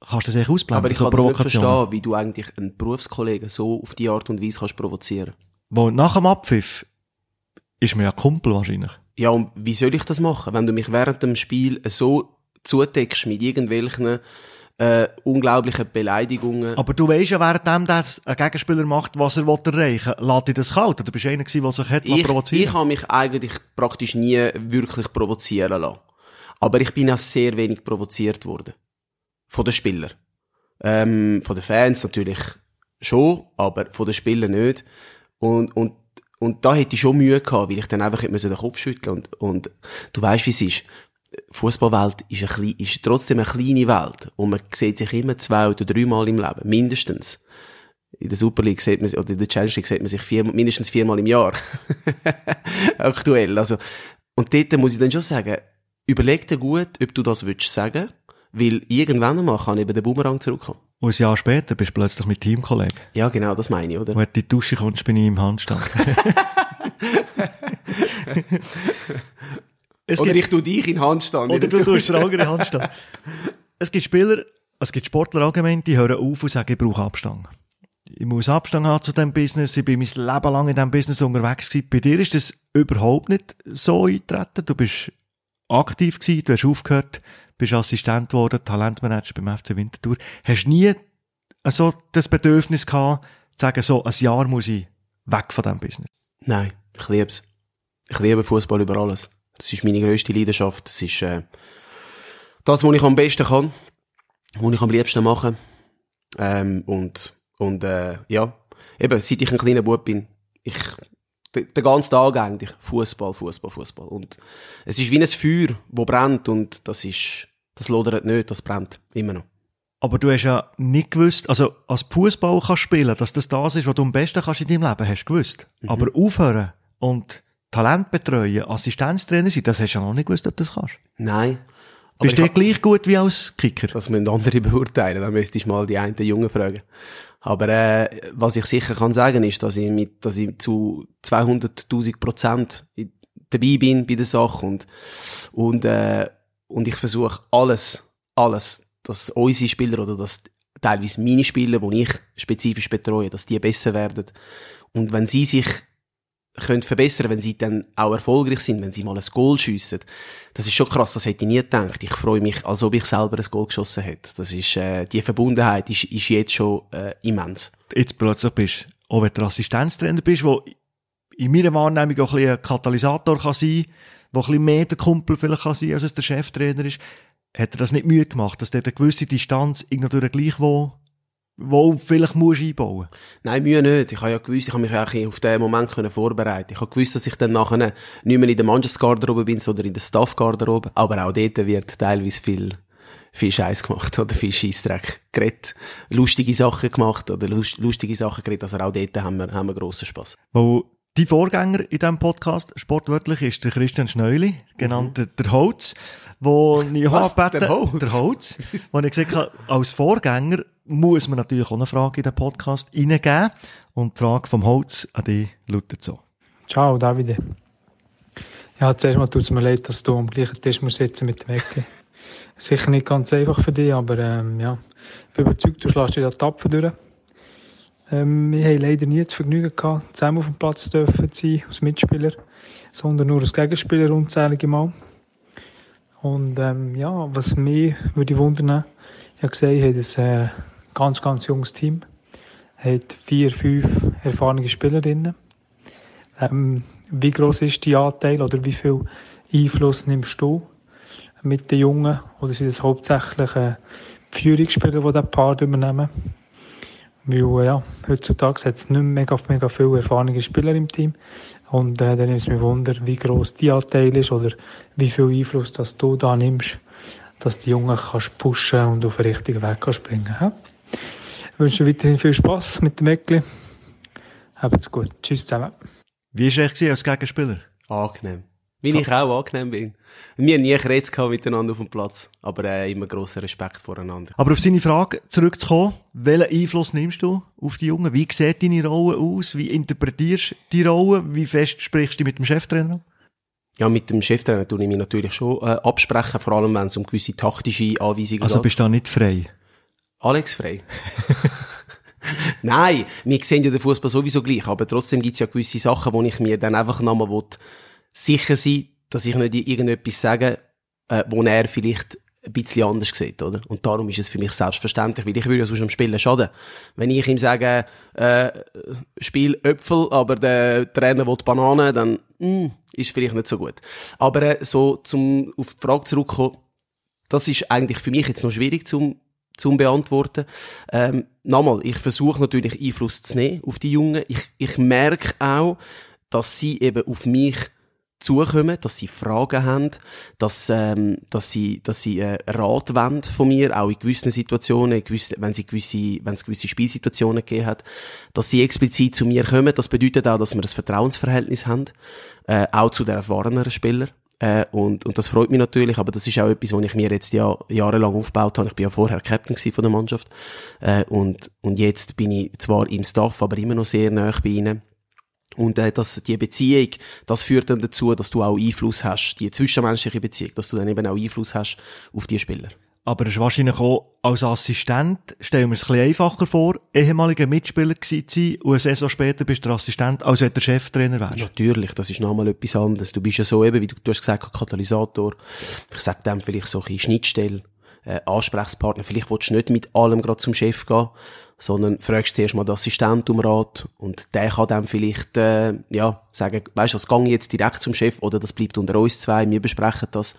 Speaker 3: kannst du das echt ausblenden?
Speaker 1: Aber ich
Speaker 3: so
Speaker 1: kann das nicht verstehen, wie du eigentlich einen Berufskollegen so auf die Art und Weise kannst provozieren.
Speaker 3: Wo nach dem Abpfiff ist mir ja Kumpel wahrscheinlich.
Speaker 1: Ja, und wie soll ich das machen, wenn du mich während dem Spiel so zudeckst mit irgendwelchen äh, unglaublichen Beleidigungen?
Speaker 3: Aber du weisst ja, währenddem das ein Gegenspieler macht, was er erreichen will, lässt dich das kalt. Oder bist du einer gewesen, der sich hat
Speaker 1: ich,
Speaker 3: provozieren
Speaker 1: ich habe mich eigentlich praktisch nie wirklich provozieren lassen. Aber ich bin auch sehr wenig provoziert worden. Von den Spielern. Ähm, von den Fans natürlich schon, aber von den Spielern nicht. Und, und, und da hätte ich schon Mühe gehabt, weil ich dann einfach hätte den Kopf schütteln und, und du weißt, wie es ist. Fußballwelt ist, ein klein, ist trotzdem eine kleine Welt und man sieht sich immer zwei oder dreimal im Leben, mindestens. In der Super League sieht man, oder in der Challenge League sieht man sich vier, mindestens viermal im Jahr. Aktuell. Also, und dort muss ich dann schon sagen, überleg dir gut, ob du das willst sagen, weil irgendwann einmal kann eben der Boomerang zurückkommen.
Speaker 3: Und ein Jahr später bist du plötzlich mit Teamkollegen.
Speaker 1: Ja, genau, das meine ich, oder?
Speaker 3: Wenn du in die Dusche kommst, bin ich im Handstand. es
Speaker 1: oder
Speaker 3: gibt,
Speaker 1: ich tu dich in Handstand.
Speaker 3: oder du tust den anderen Handstand. Es gibt Spieler, es gibt Sportler allgemein, die hören auf und sagen, ich brauche Abstand. Ich muss Abstand haben zu diesem Business. Ich bin mein Leben lang in diesem Business unterwegs gewesen. Bei dir ist das überhaupt nicht so eingetreten. Du bist aktiv gewesen, du hast aufgehört, bist Assistent geworden, Talentmanager beim FC Winterthur. Hast nie so das Bedürfnis gehabt, zu sagen, so, ein Jahr muss ich weg von diesem Business.
Speaker 1: Nein, ich lieb's. Ich liebe Fußball über alles. Das ist meine grösste Leidenschaft. Das ist äh, das, was ich am besten kann, was ich am liebsten mache. Ähm, und und äh, ja, eben, seit ich ein kleiner Bub bin, ich den, ganzen Tag eigentlich Fußball, Fußball, Fußball. Und es ist wie ein Feuer, wo brennt und das ist, das lodert nicht, das brennt immer noch.
Speaker 3: Aber du hast ja nicht gewusst, also als Fußball kannst spielen, dass das das ist, was du am besten kannst in deinem Leben, hast gewusst. Aber aufhören und Talent betreuen, Assistenztrainer sein, das hast du ja noch nicht gewusst, ob du das kannst.
Speaker 1: Nein. Aber
Speaker 3: Bist du
Speaker 1: hab-
Speaker 3: gleich gut wie als Kicker?
Speaker 1: Das müssen andere beurteilen. Dann müsstest du mal die einen Jungen fragen. Aber äh, was ich sicher kann sagen, ist, dass ich mit, dass ich zu 200.000 Prozent dabei bin bei der Sache und und äh, und ich versuche alles, alles, dass unsere Spieler oder dass teilweise meine Spieler, die ich spezifisch betreue, dass die besser werden. Und wenn sie sich können verbessern, wenn sie dann auch erfolgreich sind, wenn sie mal ein Goal schiessen. Das ist schon krass, das hätte ich nie gedacht. Ich freue mich, als ob ich selber ein Goal geschossen hätte. Das ist, äh, die Verbundenheit ist, ist jetzt schon äh, immens.
Speaker 3: Jetzt plötzlich bist, auch wenn du Assistenztrainer bist, wo in meiner Wahrnehmung auch ein bisschen ein Katalysator kann sein, wo ein bisschen mehr der Kumpel vielleicht kann sein, als es der Cheftrainer ist, hat er das nicht Mühe gemacht, dass der eine gewisse Distanz irgendwie gleich wo, vielleicht musst einbauen.
Speaker 1: Nein, Mühe nicht. Ich habe ja gewusst, ich habe mich auch auf den Moment können vorbereiten. Ich habe gewusst, dass ich dann nachher nicht mehr in der Mannschaftsgarderobe bin, sondern in der Staffgarderobe. Aber auch dort wird teilweise viel, viel Scheiß gemacht oder viel Scheissdreck geredet. Lustige Sachen gemacht oder lust, lustige Sachen geredet. Also auch dort haben wir, haben wir grossen Spass.
Speaker 3: Wo die Vorgänger in diesem Podcast, sportwörtlich, ist der Christian Schneuli, genannt der- der Holz, wo ich
Speaker 1: Was?
Speaker 3: gebeten-
Speaker 1: Der Holz?
Speaker 3: der Holz, wo ich gesagt habe, als Vorgänger muss man natürlich auch eine Frage in den Podcast reingeben. Und die Frage vom Holz an dich lautet so.
Speaker 4: Ciao, Davide. Ja, zuerst mal tut es mir leid, dass du am gleichen Tisch musst sitzen mit dem Ecke. Sicher nicht ganz einfach für dich, aber ähm, ja, ich bin überzeugt, du schlägst dich da tapfer durch. Ähm, wir haben leider nie das Vergnügen gehabt, zusammen auf dem Platz dürfen zu sein, als Mitspieler, sondern nur als Gegenspieler unzählige Mal. Und ähm, ja, was mich würde wundern, ich habe gesehen, ihr habt ein äh, ganz, ganz junges Team, hat vier, fünf erfahrene Spieler drin. Ähm, wie groß ist die Anteil oder wie viel Einfluss nimmst du mit den Jungen? Oder sind es hauptsächlich äh, die Führungsspieler, die das Part übernehmen? Weil äh, ja, heutzutage hat es nicht mega, mega viele erfahrene Spieler im Team. Und äh, dann nimmt es mich wunder, wie groß die Anteil ist oder wie viel Einfluss dass du da nimmst, dass die Jungen kannst pushen und auf den richtigen Weg kannst bringen. Ja? Ich wünsche dir weiterhin viel Spaß mit dem Eckli. Habt's gut. Tschüss zusammen.
Speaker 3: Wie war es als Gegenspieler?
Speaker 1: Angenehm. Wie ich auch angenehm bin. Wir haben nie gehabt miteinander auf dem Platz, aber äh, immer grossen Respekt voreinander.
Speaker 3: Aber auf seine Frage zurückzukommen, welchen Einfluss nimmst du auf die Jungen? Wie sieht deine Rolle aus? Wie interpretierst du die Rolle? Wie fest sprichst du mit dem Cheftrainer?
Speaker 1: Ja, mit dem Cheftrainer tue ich mich natürlich schon äh, absprechen, vor allem wenn es um gewisse taktische Anweisungen
Speaker 3: Also
Speaker 1: geht.
Speaker 3: bist du da nicht frei?
Speaker 1: Alex Frey. Nein, wir sehen ja den Fußball sowieso gleich, aber trotzdem gibt's ja gewisse Sachen, wo ich mir dann einfach nochmal sicher sein dass ich nicht irgendetwas sage, äh, wo er vielleicht ein bisschen anders sieht, oder? Und darum ist es für mich selbstverständlich, weil ich würde ja sonst am Spielen schaden. Wenn ich ihm sage, äh, spiel Äpfel, aber der Trainer will Bananen, dann, mh, hm, ist vielleicht nicht so gut. Aber äh, so, zum auf die Frage zurückkommen, das ist eigentlich für mich jetzt noch schwierig zum zum beantworten. Ähm, nochmal, ich versuche natürlich Einfluss zu nehmen auf die Jungen. Ich, ich merke auch, dass sie eben auf mich zukommen, dass sie Fragen haben, dass, ähm, dass sie, dass sie äh, Rat wollen von mir, auch in gewissen Situationen, gewisse, wenn sie gewisse, wenn es gewisse Spielsituationen gegeben hat, dass sie explizit zu mir kommen. Das bedeutet auch, dass wir ein Vertrauensverhältnis haben, äh, auch zu den erfahreneren Spielern. Äh, und, und das freut mich natürlich, aber das ist auch etwas, was ich mir jetzt ja jahrelang aufgebaut habe. Ich bin ja vorher Captain von der Mannschaft. Äh, und, und jetzt bin ich zwar im Staff, aber immer noch sehr nah bei ihnen. Und äh, dass die Beziehung, das führt dann dazu, dass du auch Einfluss hast, die zwischenmenschliche Beziehung, dass du dann eben auch Einfluss hast auf die Spieler.
Speaker 3: Aber es ist wahrscheinlich auch als Assistent, stellen wir es ein bisschen einfacher vor, ehemaliger Mitspieler gewesen zu sein und eine Saison später bist du Assistent, als wenn der Cheftrainer wärst.
Speaker 1: Natürlich, das ist nochmal etwas anderes. Du bist ja so eben, wie du, du hast gesagt, Katalysator. Ich sag dem vielleicht so ein Schnittstelle, äh, Ansprechpartner. Vielleicht willst du nicht mit allem gerade zum Chef gehen, sondern fragst zuerst mal den Assistent um Rat und der kann dann vielleicht, äh, ja, sagen, weißt du, das gang jetzt direkt zum Chef oder das bleibt unter uns zwei, wir besprechen das.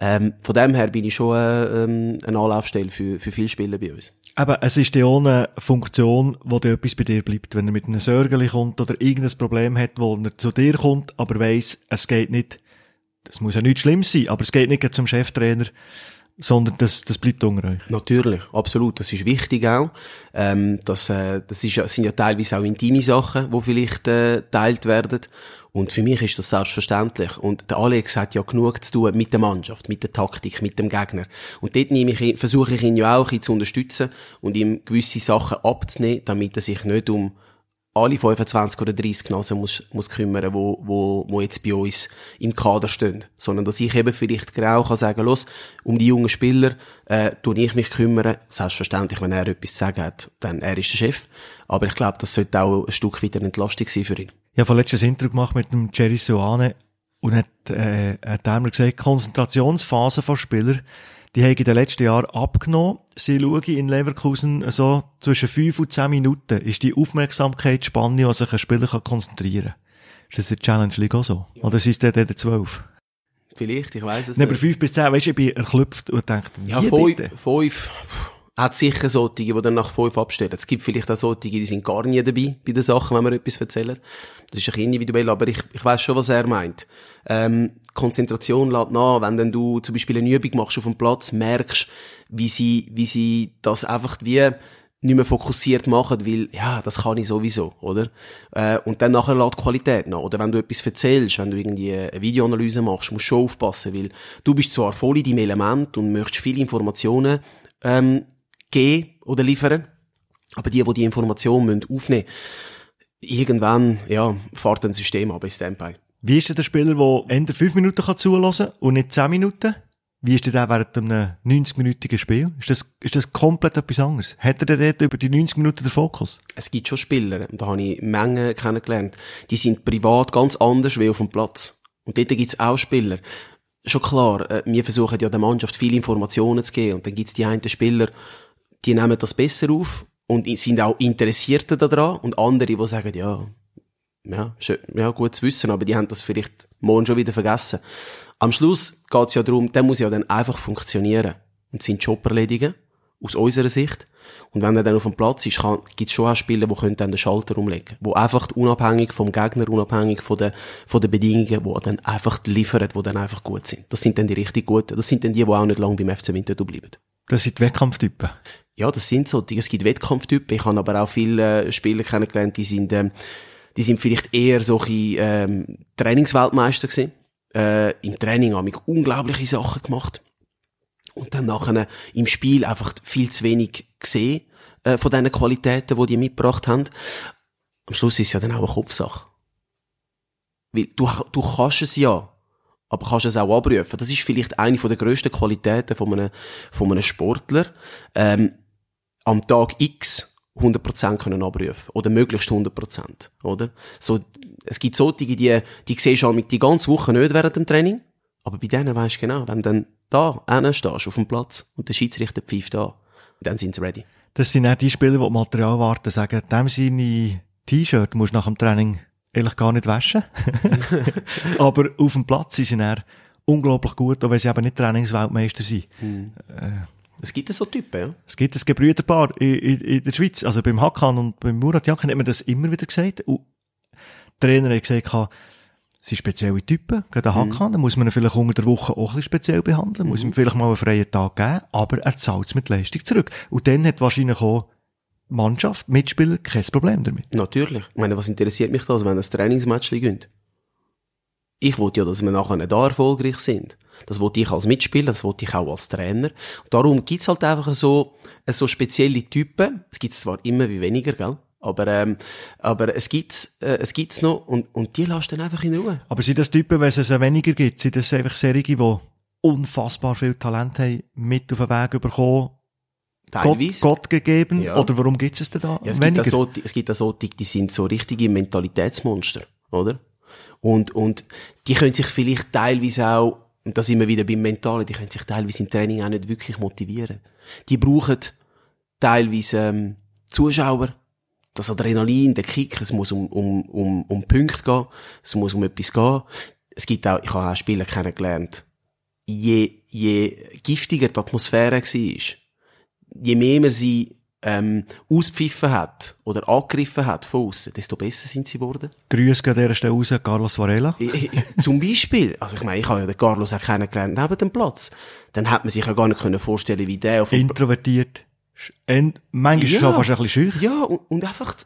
Speaker 1: Ähm, von dem her bin ich schon äh, ähm, eine Anlaufstelle für, für viele Spieler bei uns.
Speaker 3: Aber es ist ja auch eine Funktion, wo dir etwas bei dir bleibt. Wenn er mit einem Sörgeli kommt oder irgendein Problem hat, wo er zu dir kommt, aber weiss, es geht nicht, das muss ja nichts Schlimmes sein, aber es geht nicht zum Cheftrainer, sondern das, das bleibt unter euch.
Speaker 1: Natürlich, absolut. Das ist wichtig auch. Ähm, das, äh, das ist, sind ja teilweise auch intime Sachen, die vielleicht äh, teilt werden. Und für mich ist das selbstverständlich. Und der Alex hat ja genug zu tun mit der Mannschaft, mit der Taktik, mit dem Gegner. Und dort nehme ich, versuche ich ihn ja auch zu unterstützen und ihm gewisse Sachen abzunehmen, damit er sich nicht um alle 25 oder 30 Nasen muss, muss kümmern, wo, wo, wo jetzt bei uns im Kader stehen. Sondern, dass ich eben vielleicht genau kann sagen, los, um die jungen Spieler, äh, tue ich mich kümmern. Selbstverständlich, wenn er etwas zu sagen hat, dann er ist der Chef. Aber ich glaube, das sollte auch ein Stück wieder eine Entlastung sein für ihn.
Speaker 3: Ich habe vorletztes Interview gemacht mit dem Jerry Soane und hat, äh, hat mir gesagt, Konzentrationsphase von Spielern, die haben in den letzten Jahren abgenommen. Sie schauen in Leverkusen so zwischen fünf und zehn Minuten ist die Aufmerksamkeitsspanne, die sich ein Spieler konzentrieren kann. Ist das in der Challenge League auch so? Ja. Oder sind es dort zwölf?
Speaker 1: Vielleicht, ich weiß es
Speaker 3: nicht. Aber fünf bis zehn, weißt du, ich bin erklüpft und denke,
Speaker 1: ja, fünf, fünf hat sicher solche, die dann nach fünf abstellen. Es gibt vielleicht auch solche, die sind gar nie dabei bei den Sachen, wenn wir etwas erzählen. Das ist ein individuell, aber ich, ich weiß schon, was er meint. Ähm, Konzentration lädt nach, wenn dann du zum Beispiel eine Übung machst auf dem Platz, merkst, wie sie, wie sie das einfach wie nicht mehr fokussiert machen, weil, ja, das kann ich sowieso, oder? Äh, und dann nachher lädt Qualität nach. Oder wenn du etwas erzählst, wenn du irgendwie eine Videoanalyse machst, musst du schon aufpassen, weil du bist zwar voll in deinem Element und möchtest viele Informationen ähm, geben oder liefern. Aber die, die die Informationen aufnehmen müssen, irgendwann, ja, fährt ein System ab in Standby.
Speaker 3: Wie ist denn der Spieler, der Ende 5 Minuten kann zulassen und nicht 10 Minuten? Wie ist der während einem 90-minütigen Spiel? Ist das, ist das komplett etwas anderes? Hat er denn dort über die 90 Minuten den Fokus?
Speaker 1: Es gibt schon Spieler, da habe ich Mengen kennengelernt, die sind privat ganz anders wie auf dem Platz. Und dort gibt es auch Spieler. Schon klar, äh, wir versuchen ja der Mannschaft viele Informationen zu geben und dann gibt es die einen Spieler, die nehmen das besser auf und sind auch Interessierter daran und andere, die sagen, ja, ja, schön, ja, gut zu wissen, aber die haben das vielleicht morgen schon wieder vergessen. Am Schluss geht es ja darum, der muss ja dann einfach funktionieren und seinen Job erledigen, aus unserer Sicht. Und wenn er dann auf dem Platz ist, gibt es schon auch Spieler, die können dann den Schalter umlegen wo einfach unabhängig vom Gegner, unabhängig von den, von den Bedingungen, wo dann einfach liefern, wo dann einfach gut sind. Das sind dann die richtig Guten. Das sind dann die, die auch nicht lange beim FC Winterthur bleiben.
Speaker 3: Das sind die Wettkampftypen?
Speaker 1: Ja, das sind so. Es gibt Wettkampftypen. Ich habe aber auch viele äh, Spieler kennengelernt, die sind, ähm, die sind vielleicht eher solche ähm, Trainingsweltmeister gewesen. Äh, Im Training haben wir unglaubliche Sachen gemacht. Und dann nachher im Spiel einfach viel zu wenig gesehen äh, von diesen Qualitäten, die die mitgebracht haben. Am Schluss ist es ja dann auch eine Kopfsache. Weil du, du kannst es ja, aber kannst es auch abrufen. Das ist vielleicht eine der grössten Qualitäten von einem, von einem Sportler. Ähm, am Tag X 100% können abrufen oder möglichst 100%, oder? So, es gibt solche, die, die siehst du halt die ganze Woche nicht während dem Training, aber bei denen weisst du genau, wenn du dann da stehst, auf dem Platz, und der Schiedsrichter pfeift da, dann sind sie ready.
Speaker 3: Das sind auch die Spieler, die Material warten, sagen, dem seine T-Shirt musst du nach dem Training ehrlich gar nicht waschen. aber auf dem Platz sind sie dann unglaublich gut, auch wenn sie eben nicht Trainingsweltmeister sind. Äh,
Speaker 1: Es gibt so Typen, ja.
Speaker 3: Es gibt ein Gebrüderpaar in, in, in der Schweiz, also beim Hakan und beim Murat Yakin hat man das immer wieder gesagt. Und der Trainer hat gesagt, es sind spezielle Typen, gerade der Hakan, da muss man ihn vielleicht unter der Woche auch ein bisschen speziell behandeln, muss ihm vielleicht mal einen freien Tag geben, aber er zahlt es mit Leistung zurück. Und dann hat wahrscheinlich auch Mannschaft, Mitspieler, kein Problem damit.
Speaker 1: Natürlich. Ich meine, was interessiert mich das, wenn das Trainingsmatch gönnt? Ich wollte ja, dass wir nachher da erfolgreich sind. Das wollte ich als Mitspieler, das wollte ich auch als Trainer. Darum gibt's halt einfach so, so spezielle Typen. Es gibt's zwar immer wie weniger, gell? Aber, ähm, aber es gibt's, äh, es gibt's noch und, und die lässt dann einfach in Ruhe.
Speaker 3: Aber sind das Typen, wenn es es weniger gibt, sind das einfach Serien, die unfassbar viel Talent haben, mit auf den Weg bekommen,
Speaker 1: Teilweise.
Speaker 3: Gott gegeben,
Speaker 1: Ja.
Speaker 3: oder warum gibt es denn da
Speaker 1: Ja, es
Speaker 3: weniger?
Speaker 1: gibt so, es gibt da so, die, die sind so richtige Mentalitätsmonster, oder? Und, und die können sich vielleicht teilweise auch, und da sind wir wieder beim Mentalen, die können sich teilweise im Training auch nicht wirklich motivieren. Die brauchen teilweise ähm, Zuschauer, das Adrenalin, der Kick, es muss um, um, um, um Punkte gehen, es muss um etwas gehen. Es gibt auch, ich habe auch Spieler kennengelernt, je, je giftiger die Atmosphäre war, je mehr man sie ähm, auspfiffen hat oder angegriffen hat von außen, desto besser sind sie geworden.
Speaker 3: Grüße gehen an dieser Stelle raus, Carlos Varela.
Speaker 1: Zum Beispiel, also ich meine, ich habe ja den Carlos auch kennengelernt neben dem Platz. Dann hat man sich ja gar nicht können vorstellen, wie der auf
Speaker 3: Introvertiert. ent- Manchmal
Speaker 1: Ja.
Speaker 3: schon fast ein bisschen schüch.
Speaker 1: Ja, und, und einfach,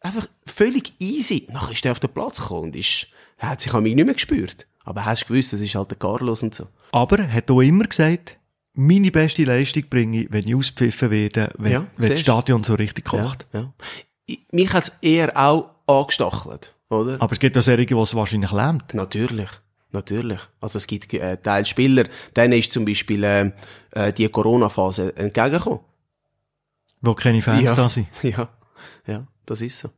Speaker 1: einfach völlig easy. Nachher ist der auf den Platz gekommen und ist, er hat sich an mich nicht mehr gespürt. Aber hast du gewusst, das ist halt der Carlos und so.
Speaker 3: Aber er hat auch immer gesagt, meine beste Leistung bringe wenn ich auspfiffen werde, wenn,
Speaker 1: Ja,
Speaker 3: wenn das. Stadion so richtig kocht.
Speaker 1: Ja, ja. Ich- Mich hat's eher auch angestachelt, oder?
Speaker 3: Aber es gibt auch Serien, die es wahrscheinlich lähmt.
Speaker 1: Natürlich. Natürlich. Also es gibt äh, Teil Spieler, denen ist zum Beispiel äh, äh, die Corona-Phase entgegengekommen.
Speaker 3: Wo keine Fans
Speaker 1: ja.
Speaker 3: da sind.
Speaker 1: Ja, ja, das ist so.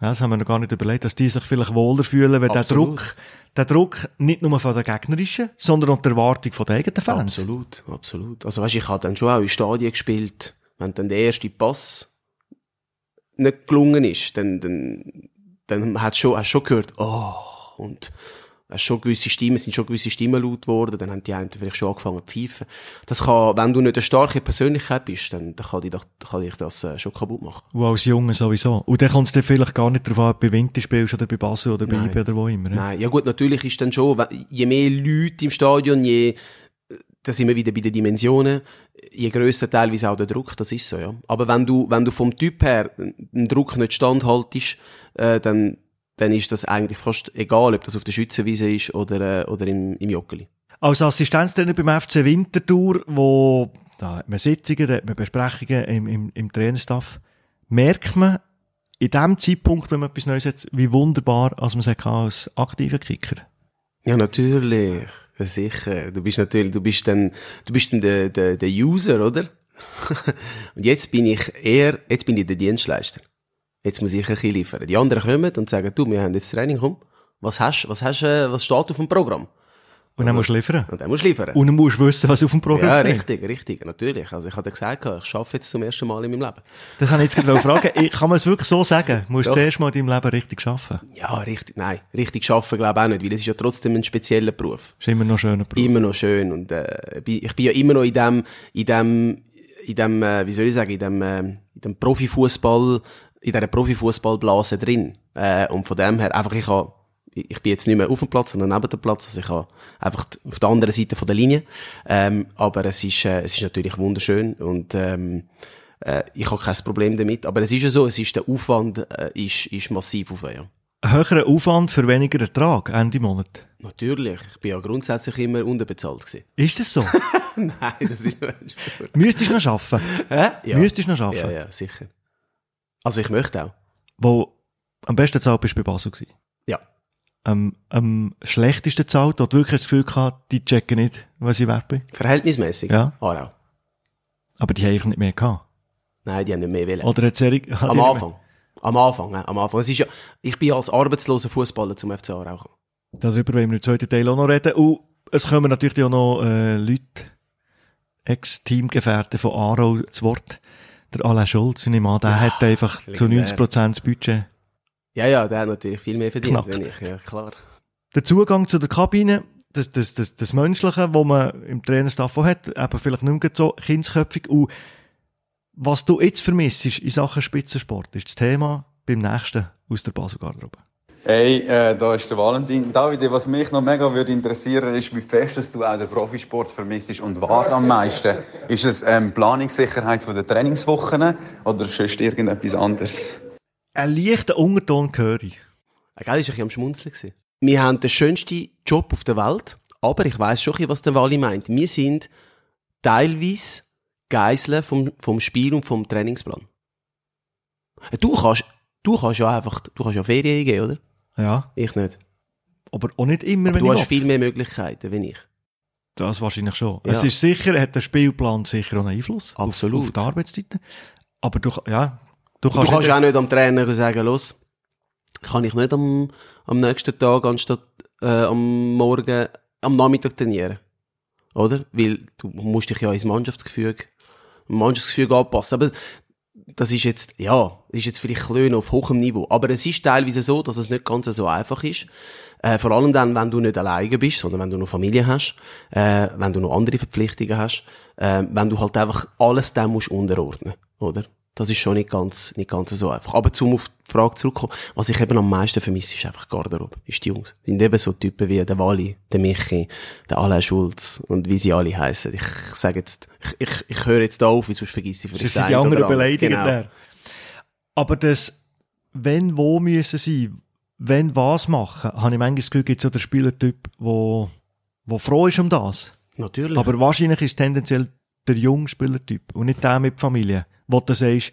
Speaker 3: Ja, das haben wir noch gar nicht überlegt, dass die sich vielleicht wohler fühlen, wenn der
Speaker 1: Absolut.
Speaker 3: Druck, der Druck nicht nur von den gegnerischen, sondern auch die Erwartung von den eigenen Fans.
Speaker 1: Absolut, absolut. Also weißt, ich habe dann schon auch in Stadien gespielt, wenn dann der erste Pass nicht gelungen ist, dann, dann, dann hast du schon, hast schon gehört, oh, und hast schon gewisse Stimmen, sind schon gewisse Stimmen laut geworden, dann haben die einen vielleicht schon angefangen zu pfeifen. Das kann, wenn du nicht eine starke Persönlichkeit bist, dann, dann kann dich das, kann dich das äh, schon kaputt machen.
Speaker 3: Und als Junge sowieso. Und dann es dir vielleicht gar nicht darauf an, ob du bei Winter spielst oder bei Basel oder bei. IB oder wo immer. ja.
Speaker 1: Nein, ja gut, natürlich ist dann schon, je mehr Leute im Stadion, je, da sind wir wieder bei den Dimensionen, je grösser teilweise auch der Druck, das ist so, ja. Aber wenn du, wenn du vom Typ her den Druck nicht standhaltest, äh, dann, dann ist das eigentlich fast egal, ob das auf der Schützenwiese ist oder, äh, oder im, im Joggeli.
Speaker 3: Als Assistenztrainer beim FC Winterthur, wo, da hat man Sitzungen, da hat man Besprechungen im, im, im Trainerstaff, merkt man in dem Zeitpunkt, wenn man etwas Neues hat, wie wunderbar, als man es als aktiver Kicker.
Speaker 1: Ja, natürlich. Sicher. Du bist natürlich, du bist dann, du bist dann der, der, der User, oder? und jetzt bin ich eher, jetzt bin ich der Dienstleister. Jetzt muss ich ein bisschen liefern. Die anderen kommen und sagen, du, wir haben jetzt Training, komm. Was hast, was hast, äh, was steht auf dem Programm?
Speaker 3: Und dann musst du liefern.
Speaker 1: Und dann musst du liefern.
Speaker 3: Und dann musst du wissen, was auf dem Programm
Speaker 1: ja,
Speaker 3: steht.
Speaker 1: richtig, richtig, natürlich. Also ich hatte gesagt, ich arbeite jetzt zum ersten Mal in meinem Leben.
Speaker 3: Das habe ich jetzt gerade fragen. Ich- Kann man es wirklich so sagen? Du musst
Speaker 1: Doch.
Speaker 3: zuerst mal in deinem Leben richtig arbeiten.
Speaker 1: Ja, richtig, nein, richtig arbeiten glaube ich auch nicht, weil es ist ja trotzdem ein spezieller Beruf.
Speaker 3: Ist immer noch ein schöner Beruf.
Speaker 1: immer noch schön und äh, ich bin ja immer noch in dem in dem in dem äh, wie soll ich sagen in dem äh, in dem Profifußball in dieser Profifußballblase drin äh, und von dem her einfach ich habe ich bin jetzt nicht mehr auf dem Platz, sondern neben dem Platz. Also ich habe einfach auf der anderen Seite von der Linie. Ähm, aber es ist, äh, es ist natürlich wunderschön und ähm, äh, ich habe kein Problem damit. Aber es ist ja so, es ist der Aufwand äh, ist, ist massiv auf. Ja.
Speaker 3: Höherer Aufwand für weniger Ertrag, Ende Monat.
Speaker 1: Natürlich, ich bin ja grundsätzlich immer unterbezahlt gewesen.
Speaker 3: Ist das so?
Speaker 1: Nein, das ist nicht
Speaker 3: Müsstest du noch arbeiten?
Speaker 1: Hä? Ja.
Speaker 3: Müsstest du noch arbeiten?
Speaker 1: Ja, ja, sicher. Also ich möchte auch.
Speaker 3: Wo am besten zahlt bist du bei Basel gewesen.
Speaker 1: Ja.
Speaker 3: Am, am schlechtesten zahlt, du wirklich das Gefühl gehabt, die checken nicht, was ich wert bin.
Speaker 1: Verhältnismäßig.
Speaker 3: Ja.
Speaker 1: Aarau.
Speaker 3: Aber die haben einfach nicht mehr gehabt.
Speaker 1: Nein, die haben nicht mehr wollen.
Speaker 3: Oder hat Serie,
Speaker 1: Am Anfang. Am Anfang, ja, am Anfang. Es ist ja, ich bin als arbeitsloser Fußballer zum FC Aarau gekommen.
Speaker 3: Darüber wollen wir im zweiten Teil auch noch reden. Und es kommen natürlich auch noch äh, Leute, Ex-Teamgefährten von Aarau zu Wort. Der Alain Schulz, ich nehme an, der hat einfach zu
Speaker 1: legendär.
Speaker 3: 90% das Budget.
Speaker 1: Ja, ja, der hat natürlich viel mehr verdient,
Speaker 3: Knackt.
Speaker 1: wenn ich, ja, klar.
Speaker 3: Der Zugang zu der Kabine, das, das, das, das Menschliche, wo man im Trainerstaff auch hat, eben vielleicht nicht mehr so kindsköpfig. Und was du jetzt vermisst in Sachen Spitzensport, ist das Thema beim nächsten aus der Basel-Garderobe.
Speaker 5: Hey, äh, da ist der Valentin. David, was mich noch mega würde interessieren, ist, wie fest dass du auch den Profisport vermisst und was am meisten. Ist es ähm, Planungssicherheit von der Trainingswochen oder sonst irgendetwas anderes?
Speaker 3: Ein leichter Unterton höre ich.
Speaker 1: Ja, Gell, ist ein bisschen am Schmunzeln gewesen. Wir haben den schönsten Job auf der Welt, aber ich weiss schon, ein bisschen, was der Wally meint. Wir sind teilweise Geiseln vom, vom Spiel und vom Trainingsplan. Du kannst, du kannst ja einfach, du kannst ja Ferien gehen, oder?
Speaker 3: Ja,
Speaker 1: Ich nicht.
Speaker 3: aber auch nicht immer,
Speaker 1: Aber
Speaker 3: wenn
Speaker 1: du hast
Speaker 3: will.
Speaker 1: viel mehr Möglichkeiten, wie ich.
Speaker 3: Das wahrscheinlich schon.
Speaker 1: Ja.
Speaker 3: Es ist sicher, hat der Spielplan sicher auch einen Einfluss
Speaker 1: Absolut.
Speaker 3: Auf, auf die Arbeitszeiten. Aber du, ja, du
Speaker 1: Du
Speaker 3: kannst,
Speaker 1: kannst
Speaker 3: nicht,
Speaker 1: auch nicht am Trainer sagen, los, kann ich nicht am, am nächsten Tag anstatt äh, am Morgen am Nachmittag trainieren. Oder? Weil du musst dich ja ins Mannschaftsgefüge, Mannschaftsgefüge anpassen. Aber das ist jetzt, ja, ist jetzt vielleicht klein auf hohem Niveau. Aber es ist teilweise so, dass es nicht ganz so einfach ist. Äh, vor allem dann, wenn du nicht alleine bist, sondern wenn du noch Familie hast, äh, wenn du noch andere Verpflichtungen hast, äh, wenn du halt einfach alles dem musst unterordnen, oder? Das ist schon nicht ganz, nicht ganz so einfach. Aber zum auf die Frage zurückkommen, was ich eben am meisten vermisse, ist einfach Garderobe. Ist die Jungs. Sind eben so Typen wie der Wally, der Michi, der Alain Schulz und wie sie alle heißen. Ich sage jetzt, ich, ich, ich höre jetzt da auf, weil sonst vergesse ich vielleicht
Speaker 3: sind die anderen beleidigt.
Speaker 1: Genau.
Speaker 3: Aber das, wenn, wo müssen sein, wenn was machen, habe ich manchmal das Gefühl, gibt es so den Spielertyp, wo, wo froh ist um das.
Speaker 1: Natürlich.
Speaker 3: Aber wahrscheinlich ist es tendenziell der junge Spielertyp und nicht der mit Familie, wo du sagst,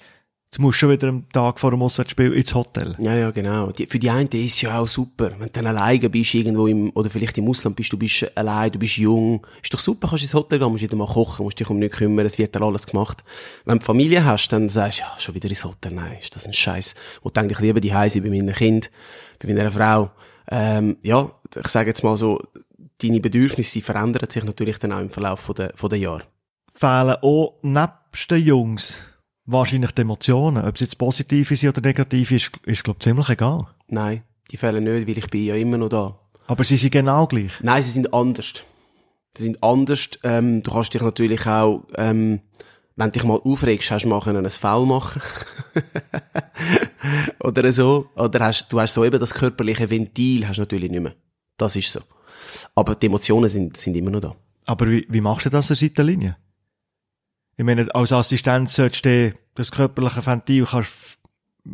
Speaker 3: jetzt musst du schon wieder am Tag vor dem Auswärtsspiel ins Hotel.
Speaker 1: Ja, ja, genau. Die, für die einen ist es ja auch super. Wenn du dann alleine bist, irgendwo im, oder vielleicht im Ausland bist, du bist allein, du bist jung. Ist doch super, kannst ins Hotel gehen, musst wieder mal kochen, musst dich um nichts kümmern, es wird dir alles gemacht. Wenn du Familie hast, dann sagst du, ja, schon wieder ins Hotel, nein, ist das ein Scheiß. Und denk ich lieber die Heise bei meinen Kind, bei meiner Frau. Ähm, ja, ich sage jetzt mal so, deine Bedürfnisse verändern sich natürlich dann auch im Verlauf von der, von der Jahre.
Speaker 3: Fehlen auch nebst den Jungs wahrscheinlich die Emotionen. Ob es jetzt positiv ist oder negativ ist, ist glaube ich ziemlich egal.
Speaker 1: Nein, die fehlen nicht, weil ich bin ja immer noch da.
Speaker 3: Aber sie sind genau gleich.
Speaker 1: Nein, sie sind anders. Sie sind anders. Ähm, du kannst dich natürlich auch, ähm, wenn du dich mal aufregst, hast du mal können ein Foul machen. Oder so. Oder hast, du hast so eben das körperliche Ventil, hast du natürlich nicht mehr. Das ist so. Aber die Emotionen sind, sind immer noch da.
Speaker 3: Aber wie, wie machst du das an der Seitenlinie? Ich meine, als Assistent solltest du das körperliche Ventil kannst,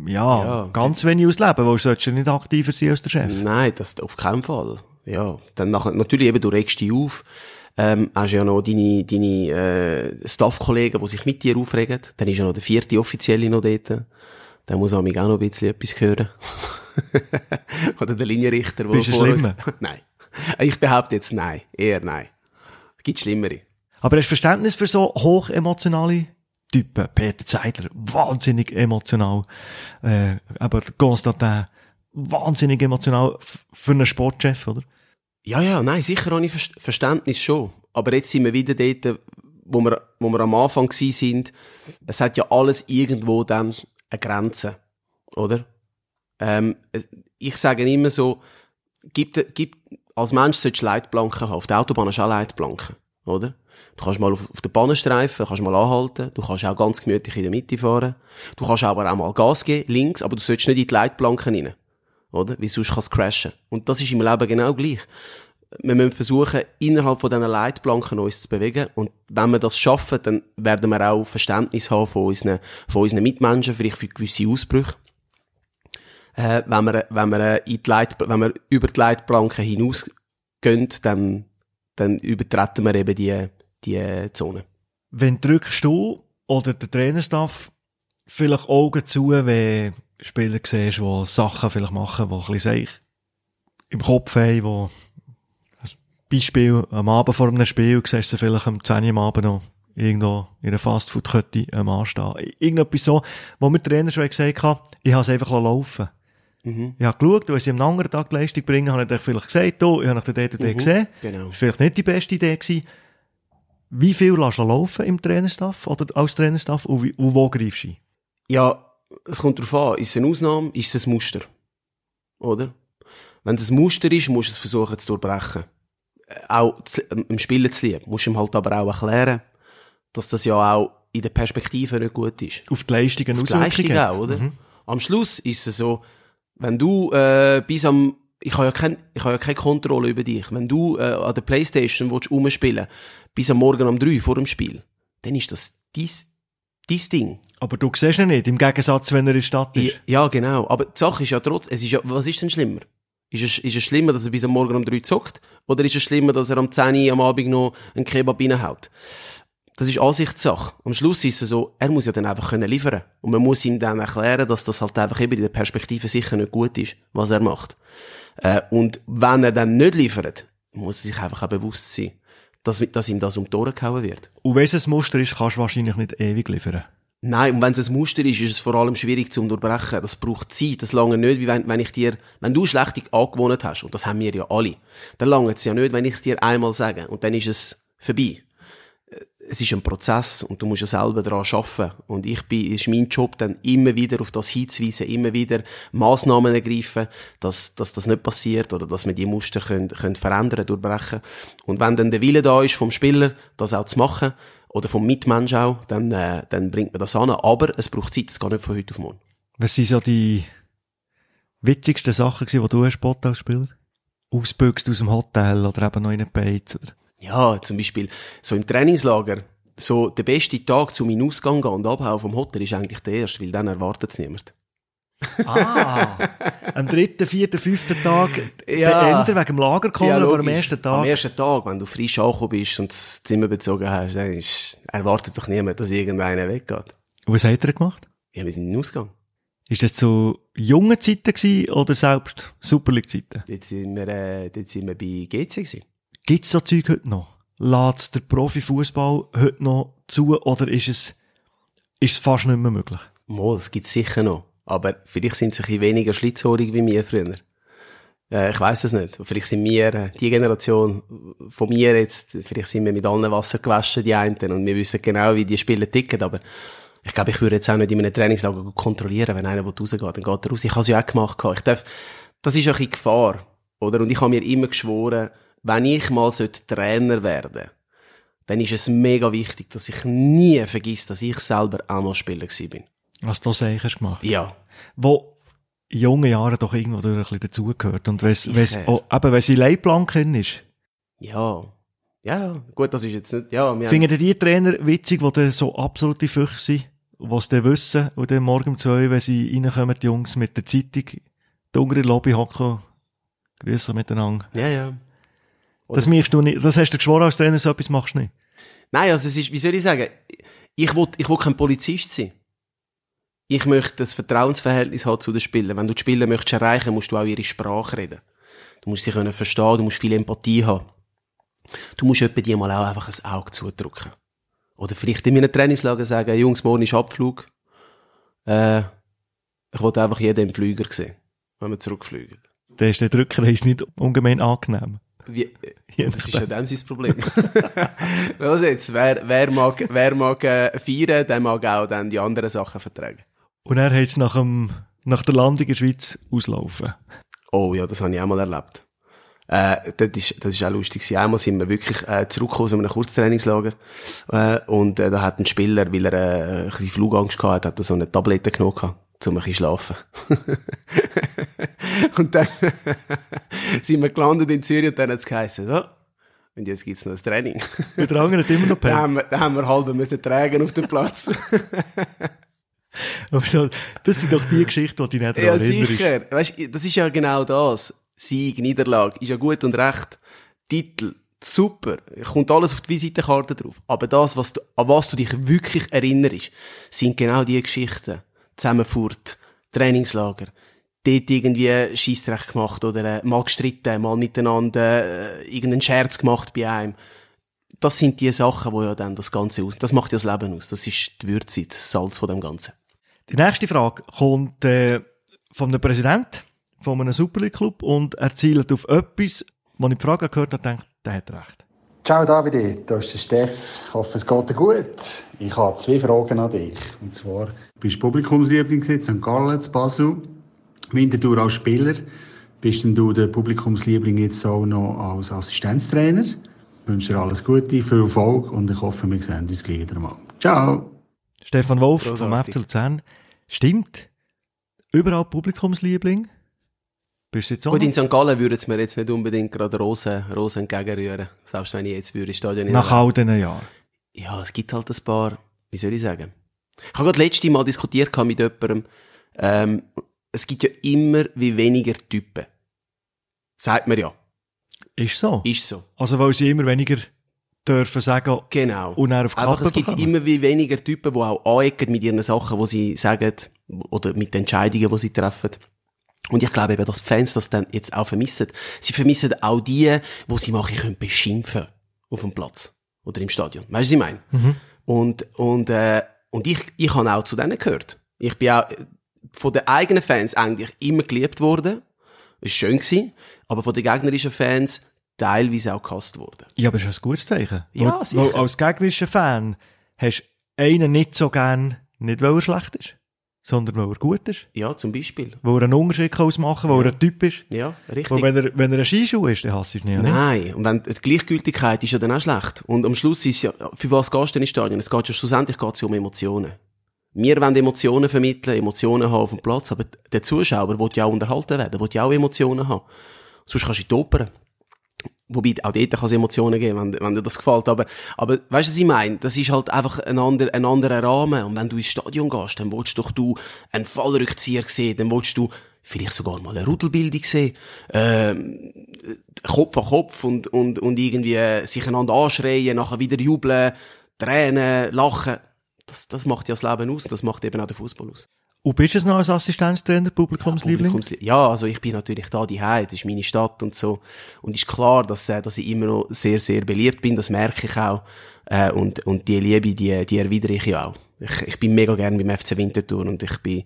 Speaker 3: ja,
Speaker 1: Ja,
Speaker 3: ganz wenig ausleben, weil du solltest ja nicht aktiver sein als der Chef.
Speaker 1: Nein, das auf keinen Fall. Ja, dann nachher, natürlich eben, du regst dich auf, ähm, hast ja noch deine, deine, äh, Staff-Kollegen, die sich mit dir aufregen. Dann ist ja noch der vierte Offizielle noch dort. Dann muss auch noch ein bisschen etwas hören. Oder der Linienrichter, der
Speaker 3: Bist du
Speaker 1: vor uns-
Speaker 3: schlimmer?
Speaker 1: Nein. Ich behaupte jetzt nein. Eher nein. Es gibt Schlimmere.
Speaker 3: Aber hast du Verständnis für so hochemotionale Typen? Peter Zeidler, wahnsinnig emotional. Äh, aber Constantin, wahnsinnig emotional für einen Sportchef, oder?
Speaker 1: Ja, ja, nein, sicher habe ich Ver- Verständnis schon. Aber jetzt sind wir wieder dort, wo wir, wo wir am Anfang sind. Es hat ja alles irgendwo dann eine Grenze. Oder? Ähm, ich sage immer so, gibt, gibt, als Mensch solltest du Leitplanken haben. Auf der Autobahn hast du auch Leitplanken. Oder? Du kannst mal auf, auf den Bahnenstreifen, kannst mal anhalten. Du kannst auch ganz gemütlich in der Mitte fahren. Du kannst aber auch mal Gas geben, links, aber du solltest nicht in die Leitplanken rein. Oder? Weil sonst kann es crashen. Und das ist im Leben genau gleich. Wir müssen versuchen, innerhalb von diesen Leitplanken uns zu bewegen. Und wenn wir das schaffen, dann werden wir auch Verständnis haben von unseren, von unseren Mitmenschen, vielleicht für gewisse Ausbrüche. Äh, wenn wir, wenn wir, äh, in die Leit, wenn wir über die Leitplanken hinausgehen, dann, dann übertreten wir eben die, die Zone.
Speaker 3: Wenn drückst du oder der Trainerstaff vielleicht Augen zu, wenn Spieler siehst, die Sachen vielleicht machen, die ein bisschen im Kopf haben, wo ein Beispiel am Abend vor einem Spiel siehst du vielleicht am 10 Uhr am Abend noch irgendwo in einer Fastfood-Kette am Anstehen. Irgendetwas so, wo mir Trainer schon gesagt hat, ich habe es einfach laufen
Speaker 1: Mhm.
Speaker 3: Ich habe geschaut, wenn sie am anderen Tag die Leistung bringen, habe ich vielleicht gesagt, oh, ich habe den dort und
Speaker 1: Mhm,
Speaker 3: gesehen.
Speaker 1: genau.
Speaker 3: Das war vielleicht nicht die beste Idee gewesen. Wie viel lässt du laufen im Trainerstaff oder als Trainerstaff und, wie, und wo greifst du ein?
Speaker 1: Ja, es kommt darauf an. Ist es eine Ausnahme, ist es ein Muster? Oder? Wenn es ein Muster ist, musst du es versuchen zu durchbrechen. Äh, Auch zu, ähm, im Spielen zu lieben. Musst du ihm halt aber auch erklären, dass das ja auch in der Perspektive nicht gut ist.
Speaker 3: Auf die Leistungen
Speaker 1: Auf die Leistung auch, oder? Am Schluss ist es so, wenn du äh, bis am ich habe ja, kein, ich habe ja keine Kontrolle über dich. Wenn du äh, an der Playstation willst, rumspielen bis am Morgen um drei vor dem Spiel, dann ist das dies, dies Ding.
Speaker 3: Aber du siehst ihn nicht, im Gegensatz, wenn er in der Stadt ist.
Speaker 1: Ja, genau. Aber die Sache ist ja trotzdem, es ist ja, was ist denn schlimmer? Ist es, ist es schlimmer, dass er bis am Morgen um drei zockt? Oder ist es schlimmer, dass er am 10 Uhr am Abend noch einen Kebab reinhaut? Das ist Ansichtssache. Am Schluss ist es so, er muss ja dann einfach können liefern. Und man muss ihm dann erklären, dass das halt einfach eben in der Perspektive sicher nicht gut ist, was er macht. Äh, und wenn er dann nicht liefert, muss er sich einfach auch bewusst sein, dass, dass ihm das um die Ohren gehauen wird.
Speaker 3: Und wenn es ein Muster ist, kannst du wahrscheinlich nicht ewig liefern.
Speaker 1: Nein, und wenn es ein Muster ist, ist es vor allem schwierig zu durchbrechen. Das braucht Zeit, das lange nicht, wie wenn, wenn ich dir, wenn du schlechte angewohnt hast, und das haben wir ja alle, dann lange es ja nicht, wenn ich es dir einmal sage, und dann ist es vorbei. Es ist ein Prozess, und du musst ja selber daran arbeiten. Und ich bin, ist mein Job, dann immer wieder auf das hinzuweisen, immer wieder Massnahmen ergreifen, dass, dass das nicht passiert, oder dass wir die Muster können, können verändern, durchbrechen. Und wenn dann der Wille da ist vom Spieler, das auch zu machen, oder vom Mitmensch auch, dann, äh, dann bringt man das an. Aber es braucht Zeit, es geht nicht von heute auf morgen.
Speaker 3: Was sind so die witzigsten Sachen die du hast, als Spieler? Ausbüchst aus dem Hotel oder eben noch in einem Beiz oder?
Speaker 1: Ja, zum Beispiel, so im Trainingslager, so der beste Tag zu meinem Ausgang gehen und abhauen vom Hotel ist eigentlich der erste, weil dann erwartet es niemand.
Speaker 3: Ah! am dritten, vierten, fünften Tag
Speaker 1: Ja.
Speaker 3: beenden wegen dem Lagerkoller, aber am ersten Tag.
Speaker 1: Am ersten Tag, wenn du frisch angekommen bist und das Zimmer bezogen hast, dann ist, erwartet doch niemand, dass irgendeiner weggeht.
Speaker 3: Und was hat er gemacht?
Speaker 1: Ja, wir sind in den Ausgang.
Speaker 3: Ist das zu jungen Zeiten gewesen oder selbst Super League Zeiten?
Speaker 1: Dort sind wir, äh, dort sind wir bei GC gewesen.
Speaker 3: Gibt's so Zeug heute noch? Lässt der Profifußball heute noch zu oder ist es, ist es fast nicht mehr möglich?
Speaker 1: Mal, das gibt's sicher noch. Aber vielleicht sind sie ein weniger schlitzohrig wie wir früher. Äh, ich weiß es nicht. Vielleicht sind wir, äh, die Generation von mir jetzt, vielleicht sind wir mit allen Wasser gewaschen, die einen, und wir wissen genau, wie die Spieler ticken, aber ich glaube, ich würde jetzt auch nicht in einem Trainingslager kontrollieren, wenn einer rausgeht, dann geht er raus. Ich habe es ja auch gemacht. Ich darf, das ist ein bisschen Gefahr, oder? Und ich habe mir immer geschworen, wenn ich mal sollte Trainer werden dann ist es mega wichtig, dass ich nie vergesse, dass ich selber auch mal Spieler bin.
Speaker 3: Was du hast du gemacht.
Speaker 1: Ja.
Speaker 3: Wo in jungen Jahren doch irgendwo durch ein bisschen dazugehört. Und wenn es, auch, eben, wenn sie Leitplanken ist,
Speaker 1: Ja. Ja, gut, das ist jetzt nicht, ja, wir haben,
Speaker 3: finden die Trainer witzig, die so absolute Füchse sind, die es dann wissen, und dann morgen um zwei, wenn sie reinkommen, die Jungs mit der Zeitung, die untere Lobby hocken, grüßen miteinander.
Speaker 1: ja, ja.
Speaker 3: Das machst du nicht, das hast du geschworen als Trainer, so etwas machst du nicht.
Speaker 1: Nein, also es ist, wie soll ich sagen, ich will, ich will kein Polizist sein. Ich möchte das Vertrauensverhältnis haben zu den Spielern. Wenn du die Spieler möchtest erreichen, musst du auch ihre Sprache reden. Du musst sie können verstehen, du musst viel Empathie haben. Du musst etwa die mal auch einfach ein Auge zudrücken. Oder vielleicht in meinem Trainingslager sagen, Jungs, morgen ist Abflug. Äh, ich wollte einfach jeden im Flüger sehen, wenn wir zurückfliegen.
Speaker 3: Dann ist der Drückreis nicht ungemein angenehm.
Speaker 1: Wie,
Speaker 3: Je
Speaker 1: das ist ja dem sein Problem. Was jetzt? Wer, wer mag, wer mag äh, feiern, der mag auch dann die anderen Sachen vertragen.
Speaker 3: Und er hat es nach, dem, nach der Landung in der Schweiz auslaufen.
Speaker 1: Oh ja, das habe ich auch mal erlebt. Äh, das ist, das ist auch lustig. gewesen. Einmal sind wir wirklich äh, zurückgekommen aus einem Kurztrainingslager äh, und äh, da hat ein Spieler, weil er äh, ein bisschen Flugangst gehabt hat, hat er so eine Tablette genommen gehabt, um ein bisschen schlafen. und dann sind wir gelandet in Zürich und dann hat es geheißen, so, und jetzt gibt's noch ein Training.
Speaker 3: Und der andere hat immer noch
Speaker 1: Da
Speaker 3: pennt.
Speaker 1: haben wir, da haben wir halb müssen tragen auf dem Platz.
Speaker 3: Aber so, das sind doch die Geschichten, die dich nicht
Speaker 1: ja, sicher. Weißt, das ist ja genau das. Sieg, Niederlage, ist ja gut und recht. Titel, super. Kommt alles auf die Visitenkarte drauf. Aber das, was du, an was du dich wirklich erinnerst, sind genau die Geschichten. Zusammenfurt, Trainingslager. Dort irgendwie Scheissdreck gemacht oder äh, mal gestritten, mal miteinander äh, irgendeinen Scherz gemacht bei einem. das sind die Sachen, wo ja dann das Ganze aus, das macht ja das Leben aus. Das ist die Würze, das Salz von dem Ganzen.
Speaker 3: Die nächste Frage kommt äh, von einem Präsident von einem Super League Club und er zielt auf etwas, wo ich die Frage gehört habe, denkt, der hat recht.
Speaker 6: Ciao Davide, da ist der Steff. Ich hoffe, es geht dir gut. Ich habe zwei Fragen an dich. Und zwar, du bist Publikumsliebling in St. Gallen, in Basel, Winterthur als Spieler. Bist denn du der Publikumsliebling jetzt auch noch als Assistenztrainer? Ich wünsche dir alles Gute, viel Erfolg und ich hoffe, wir sehen uns gleich wieder mal. Ciao!
Speaker 3: Stefan Wolf
Speaker 1: Großartig.
Speaker 3: vom FC Luzern. Stimmt. Überall Publikumsliebling. Bist du jetzt auch
Speaker 1: Gut, in? St. Gallen würden es mir jetzt nicht unbedingt gerade Rosen, Rosen entgegenrühren. Selbst wenn ich jetzt würde, Stadion nicht
Speaker 3: Nach all diesen Jahren.
Speaker 1: Ja, es gibt halt ein paar, wie soll ich sagen? Ich habe gerade letzte Mal diskutiert mit jemandem, ähm, es gibt ja immer wie weniger Typen. Sagt man ja.
Speaker 3: Ist so.
Speaker 1: Ist so.
Speaker 3: Also, weil sie immer weniger dürfen sagen
Speaker 1: Genau.
Speaker 3: und dann auf Kappe
Speaker 1: es gibt
Speaker 3: bekommen.
Speaker 1: immer wie weniger Typen, die auch anecken mit ihren Sachen, die sie sagen, oder mit den Entscheidungen, die sie treffen. Und ich glaube eben, dass die Fans das dann jetzt auch vermissen. Sie vermissen auch die, wo sie ein bisschen beschimpfen auf dem Platz. Oder im Stadion. Weißt du, was ich meine? Und, und, äh, und ich, ich habe auch zu denen gehört. Ich bin auch äh, von den eigenen Fans eigentlich immer geliebt worden. Es war schön gewesen. Aber von den gegnerischen Fans teilweise auch gehasst worden.
Speaker 3: Ja, aber das ist ein gutes Zeichen.
Speaker 1: Ja, sicher.
Speaker 3: weil als gegnerischer Fan hast du einen nicht so gern, nicht weil er schlecht ist, sondern weil er gut ist.
Speaker 1: Ja, zum Beispiel.
Speaker 3: Weil er einen Unterschied ausmachen kann, weil er ein Typ ist.
Speaker 1: Ja, richtig.
Speaker 3: Weil wenn er, wenn er ein Skischuh ist, dann hasst du ihn ja nicht.
Speaker 1: Nein, und wenn, die Gleichgültigkeit ist ja dann auch schlecht. Und am Schluss ist ja, für was gehst du denn ins Stadion? Es geht ja schlussendlich geht's ja um Emotionen. Wir wollen Emotionen vermitteln, Emotionen haben auf dem Platz, aber der Zuschauer will ja auch unterhalten werden, will ja auch Emotionen haben. Sonst kannst du die Oper. Wobei, auch dort kann es Emotionen geben, wenn, wenn dir das gefällt. Aber, aber, weißt du, was ich meine? Das ist halt einfach ein, ander, ein anderer Rahmen. Und wenn du ins Stadion gehst, dann willst doch du einen Fallrückzieher sehen, dann willst du vielleicht sogar mal eine Rudelbildung sehen, ähm, Kopf an Kopf und, und, und irgendwie äh, sich einander anschreien, nachher wieder jubeln, Tränen, lachen. Das, das macht ja das Leben aus, das macht eben auch den Fußball aus.
Speaker 3: Und bist du noch als Assistenztrainer, Publikumsliebling?
Speaker 1: Publikumslie- Ja, also ich bin natürlich da die das ist meine Stadt und so. Und ist klar, dass, äh, dass ich immer noch sehr, sehr beliebt bin, das merke ich auch. Äh, und, und die Liebe, die, die erwidere ich ja auch. Ich, ich bin mega gern beim FC Winterthur und ich bin,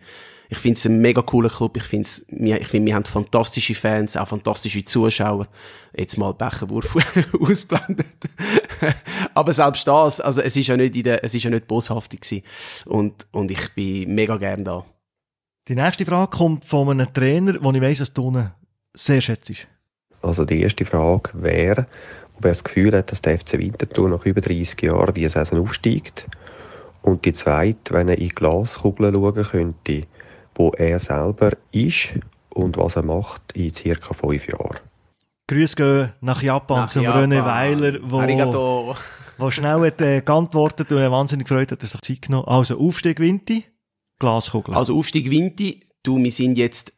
Speaker 1: ich finde es ein mega cooler Club. Ich finde, wir, ich finde, wir haben fantastische Fans, auch fantastische Zuschauer. Jetzt mal Becherwurf ausblendet. Aber selbst das, also es ist ja nicht in der, es ist ja nicht boshaftig gewesen. Und, und ich bin mega gern da.
Speaker 3: Die nächste Frage kommt von einem Trainer, den ich weiss, dass du sehr schätzt.
Speaker 7: Also die erste Frage wäre, ob er das Gefühl hat, dass der FC Winterthur nach über 30 Jahren diese Saison aufsteigt. Und die zweite, wenn er in die Glaskugel schauen könnte, wo er selber ist und was er macht in circa fünf Jahren.
Speaker 3: Grüße gehen nach Japan
Speaker 1: Nach
Speaker 3: zum
Speaker 1: Japan.
Speaker 3: René Weiler, wo,
Speaker 1: Arigato.
Speaker 3: wo schnell hat, äh, geantwortet und wahnsinnig gefreut hat, dass er sich Zeit genommen Also Aufstieg Winti, Glaskugel.
Speaker 1: Also Aufstieg Winti, du, wir sind jetzt,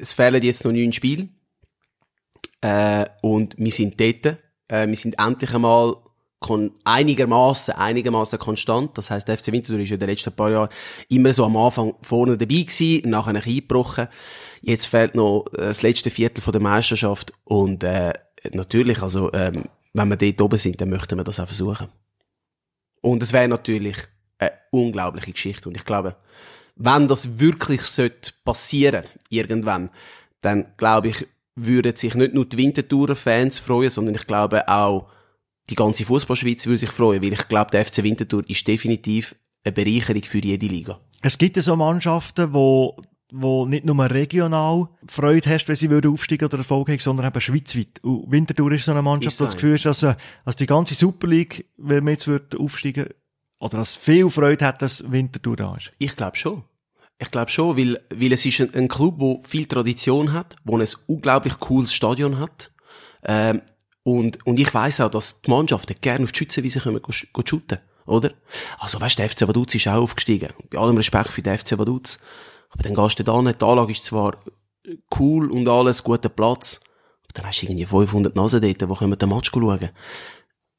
Speaker 1: es fehlen jetzt noch neun Spiele. Äh, und wir sind dort. Äh, wir sind endlich einmal kon einigermaßen einigermaßen konstant. Das heißt, der FC Winterthur ist in den letzten paar Jahren immer so am Anfang vorne dabei gewesen, nachher ein eingebrochen. Jetzt fehlt noch äh, das letzte Viertel von der Meisterschaft und äh, natürlich, also ähm, wenn wir dort oben sind, dann möchten wir das auch versuchen. Und es wäre natürlich eine unglaubliche Geschichte. Und ich glaube, wenn das wirklich sollte passieren, irgendwann, dann glaube ich, würden sich nicht nur die Winterthurer Fans freuen, sondern ich glaube auch die ganze Fußballschweiz würde sich freuen, weil ich glaube, der FC Winterthur ist definitiv eine Bereicherung für jede Liga.
Speaker 3: Es gibt ja so Mannschaften, wo, wo nicht nur regional Freude hast, wenn sie würden aufsteigen oder Erfolg haben, sondern eben schweizweit. Und Winterthur ist so eine Mannschaft, wo das Gefühl ist, dass, äh, dass die ganze Super League, wenn man jetzt würde aufsteigen, oder dass viel Freude hat, dass Winterthur da ist.
Speaker 1: Ich glaube schon. Ich glaube schon, weil, weil es ist ein, ein Club, wo viel Tradition hat, wo ein unglaublich cooles Stadion hat. Ähm, und, und ich weiss auch, dass die Mannschaften gerne auf die Schützenwiese kommen, go shooten, oder? Also weißt, der FC Vaduz ist auch aufgestiegen. Bei allem Respekt für den FC Vaduz. Aber dann gehst du da nicht, die Anlage ist zwar cool und alles, guter Platz, aber dann hast du irgendwie 500 Nasen dort, die kommen den Match schauen.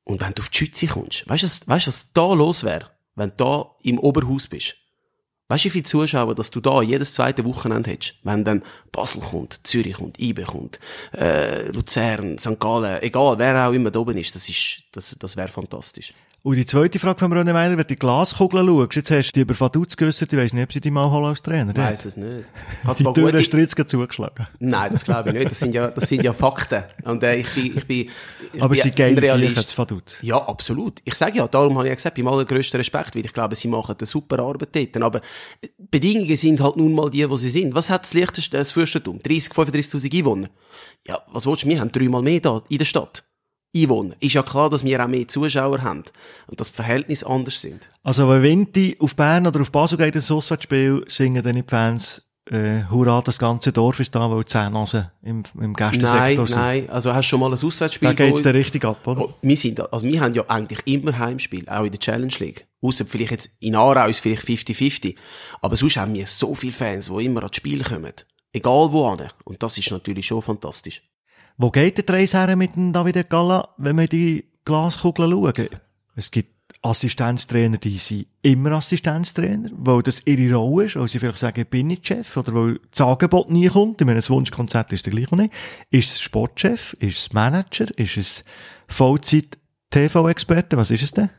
Speaker 1: Und wenn du auf die Schütze kommst, weißt du, was- weißt was da los wäre, wenn du da im Oberhaus bist? Weißt du, wie viele Zuschauer, dass du da jedes zweite Wochenende hättest? Wenn dann Basel kommt, Zürich kommt, IBE kommt, äh, Luzern, St. Gallen, egal, wer auch immer da oben ist, das ist, das, das wäre fantastisch.
Speaker 3: Und die zweite Frage von René Meiler, wenn du die Glaskugel schaust, jetzt hast du die über Vaduz geäussert, ich weiss nicht, ob sie die mal holen als Trainer.
Speaker 1: Ich weiss es nicht. Hat
Speaker 3: Die Tür
Speaker 1: gute-
Speaker 3: hast du jetzt gerade zugeschlagen.
Speaker 1: Nein, das glaube ich nicht. Das sind ja, das sind ja Fakten. Und äh, ich bin, ich bin, ich
Speaker 3: Aber
Speaker 1: bin
Speaker 3: sie sicher
Speaker 1: Realist.
Speaker 3: Vaduz.
Speaker 1: Ja, absolut. Ich sage ja, darum habe ich ja gesagt, beim allergrößten Respekt, weil ich glaube, sie machen eine super Arbeit dort. Aber äh, Bedingungen sind halt nun mal die, wo sie sind. Was hat das leichteste, das Fürstentum? 30, 35.000 Einwohner. Ja, was willst du? Wir haben dreimal mehr da in der Stadt. Einwohner. Ist ja klar, dass wir auch mehr Zuschauer haben. Und das Verhältnis anders sind.
Speaker 3: Also, wenn Winti auf Bern oder auf Basel geht, das Auswärtsspiel, singen dann die Fans, äh, hurra, das ganze Dorf ist da, weil die Zehnnase im, im
Speaker 1: Nein,
Speaker 3: Gästensektor sind.
Speaker 1: nein. Also hast du schon mal ein Auswärtsspiel?
Speaker 3: Da geht's dann richtig ab, oder?
Speaker 1: Oh, wir sind, also wir haben ja eigentlich immer Heimspiel, auch in der Challenge League. Ausser vielleicht jetzt in Aarau ist vielleicht 50-50. Aber sonst haben wir so viele Fans, die immer ans Spiel kommen. Egal wo an. Und das ist natürlich schon fantastisch.
Speaker 3: Wo geht der Reis her mit dem David Galla, wenn wir die Glaskugel schauen? Es gibt Assistenztrainer, die sind immer Assistenztrainer, weil das ihre Rolle ist, weil sie vielleicht sagen, ich bin nicht Chef, oder weil das Angebot nie kommt. Ich meine, das Wunschkonzert ist der gleiche nicht. Ist es Sportchef? Ist es Manager? Ist es Vollzeit-TV-Experte? Was ist es denn?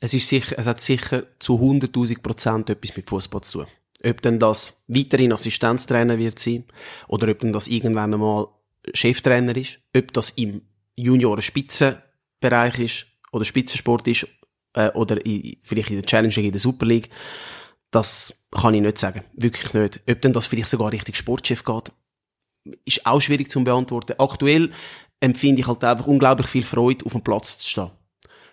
Speaker 1: Es ist sicher, es hat sicher zu 100.000 Prozent etwas mit Fußball zu tun. Ob denn das weiterhin Assistenztrainer wird sein, oder ob denn das irgendwann einmal Cheftrainer ist, ob das im Junioren-Spitzenbereich ist, oder Spitzensport ist, äh, oder in, vielleicht in der Challenge in der Super League, das kann ich nicht sagen. Wirklich nicht. Ob denn das vielleicht sogar Richtung Sportchef geht, ist auch schwierig zu beantworten. Aktuell empfinde ich halt einfach unglaublich viel Freude, auf dem Platz zu stehen.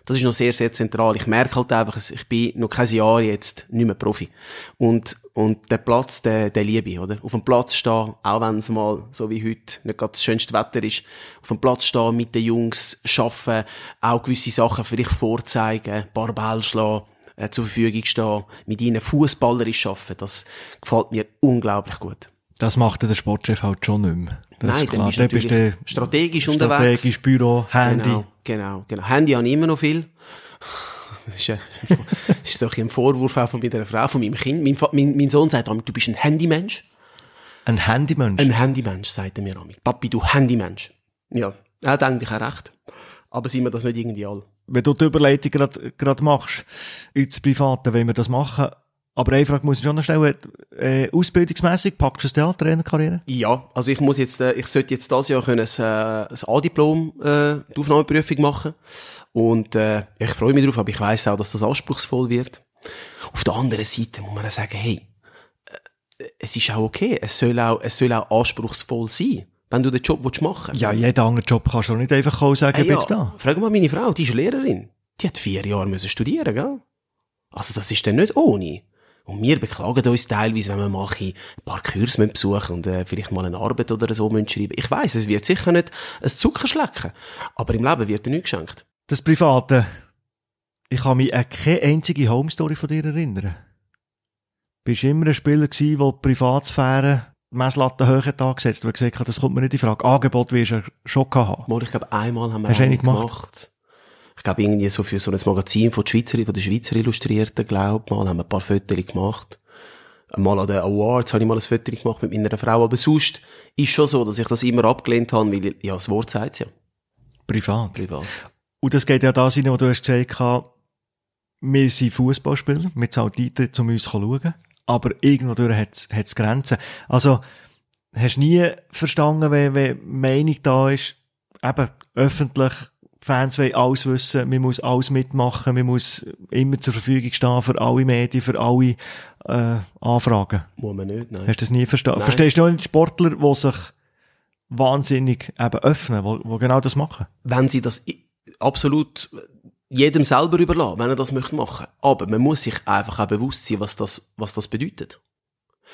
Speaker 1: Das ist noch sehr, sehr zentral. Ich merke halt einfach, ich bin noch kein Jahr jetzt nicht mehr Profi. Und, und der Platz, der, der liebe ich, oder? Auf dem Platz stehen, auch wenn es mal, so wie heute, nicht gerade das schönste Wetter ist, auf dem Platz stehen, mit den Jungs arbeiten, auch gewisse Sachen vielleicht vorzeigen, ein paar Bälle schlagen, äh, zur Verfügung stehen, mit ihnen fußballerisch arbeiten, das gefällt mir unglaublich gut.
Speaker 3: Das macht der Sportchef halt schon nicht mehr. Das
Speaker 1: Nein, dann bist du
Speaker 3: Dann bist
Speaker 1: natürlich
Speaker 3: du
Speaker 1: strategisch unterwegs.
Speaker 3: strategisch, Büro, Handy.
Speaker 1: Genau, genau, genau. Handy habe ich immer noch viel. Das ist, äh, das ist so ein ein Vorwurf auch von meiner Frau, von meinem Kind. Mein, mein, mein Sohn sagt, du bist ein Handymensch.
Speaker 3: Ein Handymensch.
Speaker 1: Ein Handymensch, sagt er mir immer. Papi, du Handymensch. Ja, er hat eigentlich auch recht. Aber sind wir das nicht irgendwie alle?
Speaker 3: wenn du die Überleitung gerade machst, ins Private, wenn wir das machen. Aber eine Frage muss ich schon noch stellen. Äh, ausbildungsmässig packst du es dir an, Trainerkarriere?
Speaker 1: Ja, also ich muss jetzt, äh, ich sollte jetzt das Jahr können ein, äh, ein A-Diplom, äh, die Aufnahmeprüfung machen. Und, äh, ich freue mich drauf, aber ich weiss auch, dass das anspruchsvoll wird. Auf der anderen Seite muss man auch sagen, hey, äh, es ist auch okay. Es soll auch, es soll auch anspruchsvoll sein, wenn du den Job willst machen
Speaker 3: Ja, jeder andere Job kannst du nicht einfach sagen,
Speaker 1: Hey,
Speaker 3: ich bin
Speaker 1: ja,
Speaker 3: da.
Speaker 1: Frag mal meine Frau, die ist Lehrerin. Die hat vier Jahre müssen studieren, gell? Also das ist dann nicht ohne. Und wir beklagen uns teilweise, wenn wir mal ein paar Kurse besuchen und äh, vielleicht mal eine Arbeit oder so müssen schreiben. Ich weiss, es wird sicher nicht ein Zuckerschlecken, aber im Leben wird dir nichts geschenkt.
Speaker 3: Das Private. Ich kann mich an keine einzige Home-Story von dir erinnern. Bist immer ein Spieler gewesen, der die Privatsphäre Messlatte hoch hat angesetzt, weil gesagt hat, das kommt mir nicht in Frage. Angebot wirst du schon haben.
Speaker 1: Mal, ich glaube, einmal haben wir
Speaker 3: Hast du
Speaker 1: einen
Speaker 3: gemacht?
Speaker 1: gemacht. Ich glaube, irgendwie so für so ein Magazin von der Schweizer, von der Schweizer Illustrierten, glaube mal, haben wir ein paar Fotos gemacht. Mal an den Awards habe ich mal ein Foto gemacht mit meiner Frau, aber sonst ist schon so, dass ich das immer abgelehnt habe, weil, ja, das Wort sagt ja,
Speaker 3: Privat.
Speaker 1: privat.
Speaker 3: Und das geht ja da rein, wo du hast gesagt hast, wir sind Fußballspieler, wir zahlen die Eintritt, um uns zu schauen. Aber irgendwo durch hat es Grenzen. Also, hast nie verstanden, wenn, wenn Meinung da ist, eben öffentlich, Fans wollen alles wissen, man muss alles mitmachen, man muss immer zur Verfügung stehen für alle Medien, für alle äh, Anfragen.
Speaker 1: Muss man nicht, nein.
Speaker 3: Hast du das nie verstanden? Verstehst du nicht Sportler, die sich wahnsinnig eben öffnen, die, die genau das machen?
Speaker 1: Wenn sie das absolut jedem selber überlassen, wenn er das möchte machen. Aber man muss sich einfach auch bewusst sein, was das, was das bedeutet.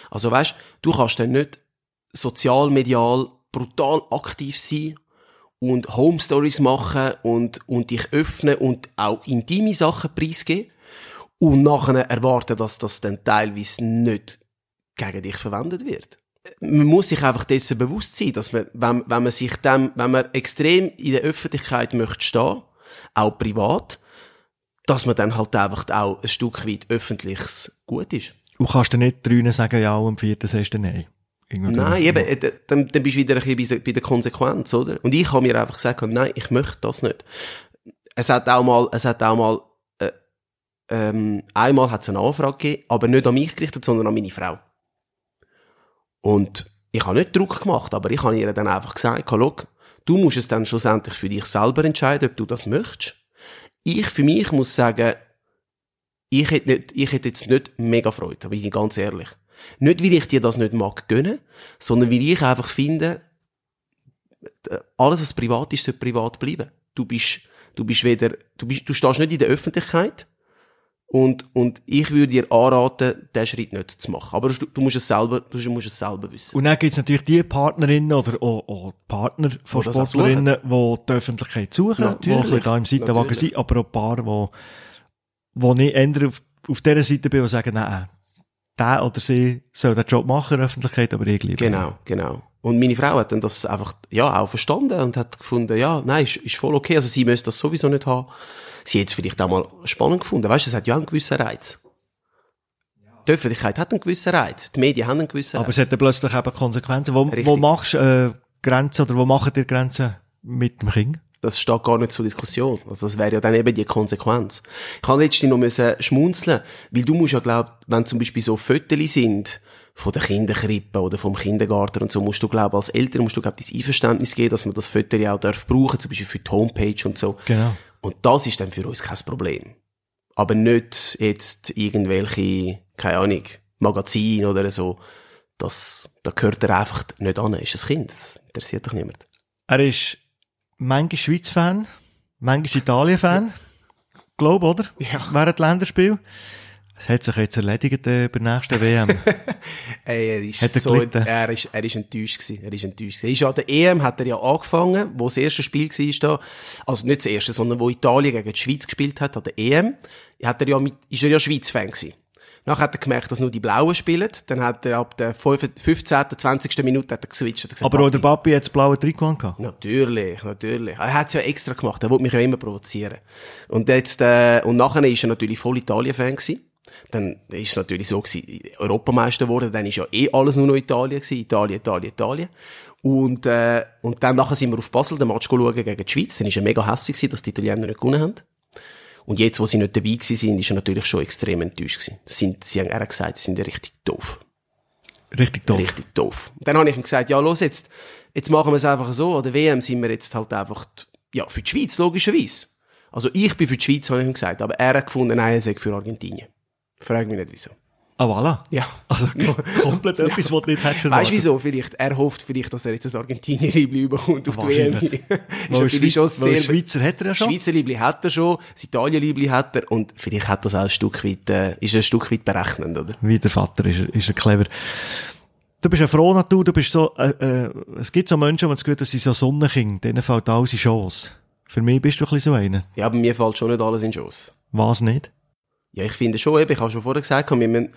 Speaker 1: Also weißt, du kannst dann nicht sozialmedial brutal aktiv sein und Home Stories machen und, und dich öffnen und auch intime Sachen preisgeben und nachher erwarten, dass das dann teilweise nicht gegen dich verwendet wird. Man muss sich einfach dessen bewusst sein, dass man, wenn, wenn man sich dem, wenn man extrem in der Öffentlichkeit möchte stehen, auch privat, dass man dann halt einfach auch ein Stück weit öffentliches Gut ist.
Speaker 3: du kannst dir nicht drinnen sagen, ja, am vierten sagst du nein.
Speaker 1: Nein, eben, äh, dann, dann bist du wieder ein bisschen bei, bei der Konsequenz, oder? Und ich habe mir einfach gesagt, nein, ich möchte das nicht. Es hat auch mal, es hat auch mal, äh, ähm, einmal hat es eine Anfrage gegeben, aber nicht an mich gerichtet, sondern an meine Frau. Und ich habe nicht Druck gemacht, aber ich habe ihr dann einfach gesagt, schau, du musst es dann schlussendlich für dich selber entscheiden, ob du das möchtest. Ich für mich muss sagen, ich hätte, nicht, ich hätte jetzt nicht mega Freude, da bin ich ganz ehrlich. Nicht, weil ich dir das nicht mag gönnen, sondern weil ich einfach finde, äh, alles, was privat ist, sollte privat bleiben. Du bist, du bist weder, du bist, du stehst nicht in der Öffentlichkeit. Und, und ich würde dir anraten, diesen Schritt nicht zu machen. Aber du, du musst es selber, du musst es selber wissen.
Speaker 3: Und dann gibt es natürlich die Partnerinnen oder auch, auch Partner von
Speaker 1: Die das auch
Speaker 3: Sportlerinnen, die die Öffentlichkeit suchen, die
Speaker 1: Natürlich,
Speaker 3: ein bisschen da im Seitenwagen sind, aber auch Paare, die, wo ich eher auf, auf dieser Seite bin und sagen, nein, der oder sie soll den Job machen in der Öffentlichkeit, aber ich liebe
Speaker 1: Genau, genau. Und meine Frau hat dann das einfach, ja, auch verstanden und hat gefunden, ja, nein, ist, ist voll okay. Also sie müsste das sowieso nicht haben. Sie hat es vielleicht auch mal spannend gefunden. Weißt du, es hat ja einen gewissen Reiz. Die Öffentlichkeit hat einen gewissen Reiz. Die Medien haben einen gewissen
Speaker 3: Aber
Speaker 1: Reiz.
Speaker 3: es hat dann plötzlich eben Konsequenzen. Wo,
Speaker 1: Richtig.
Speaker 3: wo machst du äh, Grenzen oder wo machen dir Grenzen mit dem Kind?
Speaker 1: Das steht gar nicht zur Diskussion. Also das wäre ja dann eben die Konsequenz. Ich habe letztens noch müssen schmunzeln, weil du musst ja glaub, wenn zum Beispiel so Föteli sind von der Kinderkrippe oder vom Kindergarten und so, musst du glaub als Eltern musst du glaub dein Einverständnis geben, dass man das Föteli auch darf brauchen, zum Beispiel für die Homepage und so.
Speaker 3: Genau.
Speaker 1: Und das ist dann für uns kein Problem. Aber nicht jetzt irgendwelche, keine Ahnung, Magazin oder so. Das, da gehört er einfach nicht an. Er ist ein Kind. Das interessiert doch niemand.
Speaker 3: Er ist manchmal Schweiz-Fan, manchmal Italien-Fan. Glaub, oder?
Speaker 1: Ja.
Speaker 3: Während Länderspiel. Es hat sich jetzt erledigt äh, bei der nächsten WM.
Speaker 1: Ey, er ist
Speaker 3: Hat er
Speaker 1: so, er ist, er ist enttäuscht gewesen. Er ist enttäuscht gewesen. Er ist an der EM hat er ja angefangen, wo das erste Spiel war da. Also nicht das erste, sondern wo Italien gegen die Schweiz gespielt hat, an der EM. Hat er ja mit, ist er ja Schweiz-Fan gewesen. Nachher hat er gemerkt, dass nur die Blauen spielen. Dann hat er ab der 5 15., 20. Minute hat er geswitcht. Hat gesagt,
Speaker 3: Aber auch der
Speaker 1: Papi,
Speaker 3: hat das blaue Trikot angehabt.
Speaker 1: Natürlich, natürlich. Er hat es ja extra gemacht. Er wollte mich ja immer provozieren. Und jetzt, äh, und nachher ist er natürlich voll Italien-Fan gewesen. Dann ist es natürlich so gewesen, Europameister geworden, dann ist ja eh alles nur noch Italien gewesen. Italien, Italien, Italien. Und, äh, und dann nachher sind wir auf Basel den Match schauen gegen die Schweiz. Dann ist er mega hässlich gewesen, dass die Italiener nicht gewonnen haben. Und jetzt, wo sie nicht dabei gewesen sind, ist er natürlich schon extrem enttäuscht gewesen. Sie Sind, sie haben er hat gesagt, sie sind richtig doof.
Speaker 3: Richtig doof.
Speaker 1: Richtig doof. Und dann habe ich ihm gesagt, ja, los jetzt, jetzt machen wir es einfach so, an der WM sind wir jetzt halt einfach, ja, für die Schweiz, logischerweise. Also ich bin für die Schweiz, habe ich ihm gesagt, aber er hat gefunden, nein, er sei für Argentinien. Frag mich nicht, wieso.
Speaker 3: Ah, voilà.
Speaker 1: Ja.
Speaker 3: Also komplett etwas, was du nicht hättest
Speaker 1: Weißt du wieso? Vielleicht, er hofft vielleicht, dass er jetzt ein Argentinien-Liebli bekommt auf die WM.
Speaker 3: Wahrscheinlich.
Speaker 1: ist
Speaker 3: Schweiz,
Speaker 1: schon sehr...
Speaker 3: Schweizer hat er ja
Speaker 1: Das
Speaker 3: schon.
Speaker 1: Schweizer Liebli hat er schon, das Italien-Liebli hat er und vielleicht hat das auch ein Stück weit, äh, ist ein Stück weit berechnend, oder?
Speaker 3: Wie der Vater ist er, ist er clever. Du bist eine frohe Natur, du bist so, äh, äh, es gibt so Menschen, die das Gefühl, dass sie so Sonnenkind, denen fällt alles in Chance. Für mich bist du ein bisschen so einer.
Speaker 1: Ja, aber mir fällt schon nicht alles in Schoss.
Speaker 3: Was nicht?
Speaker 1: Ja, ich finde schon, eben, ich habe schon vorher gesagt, man, man,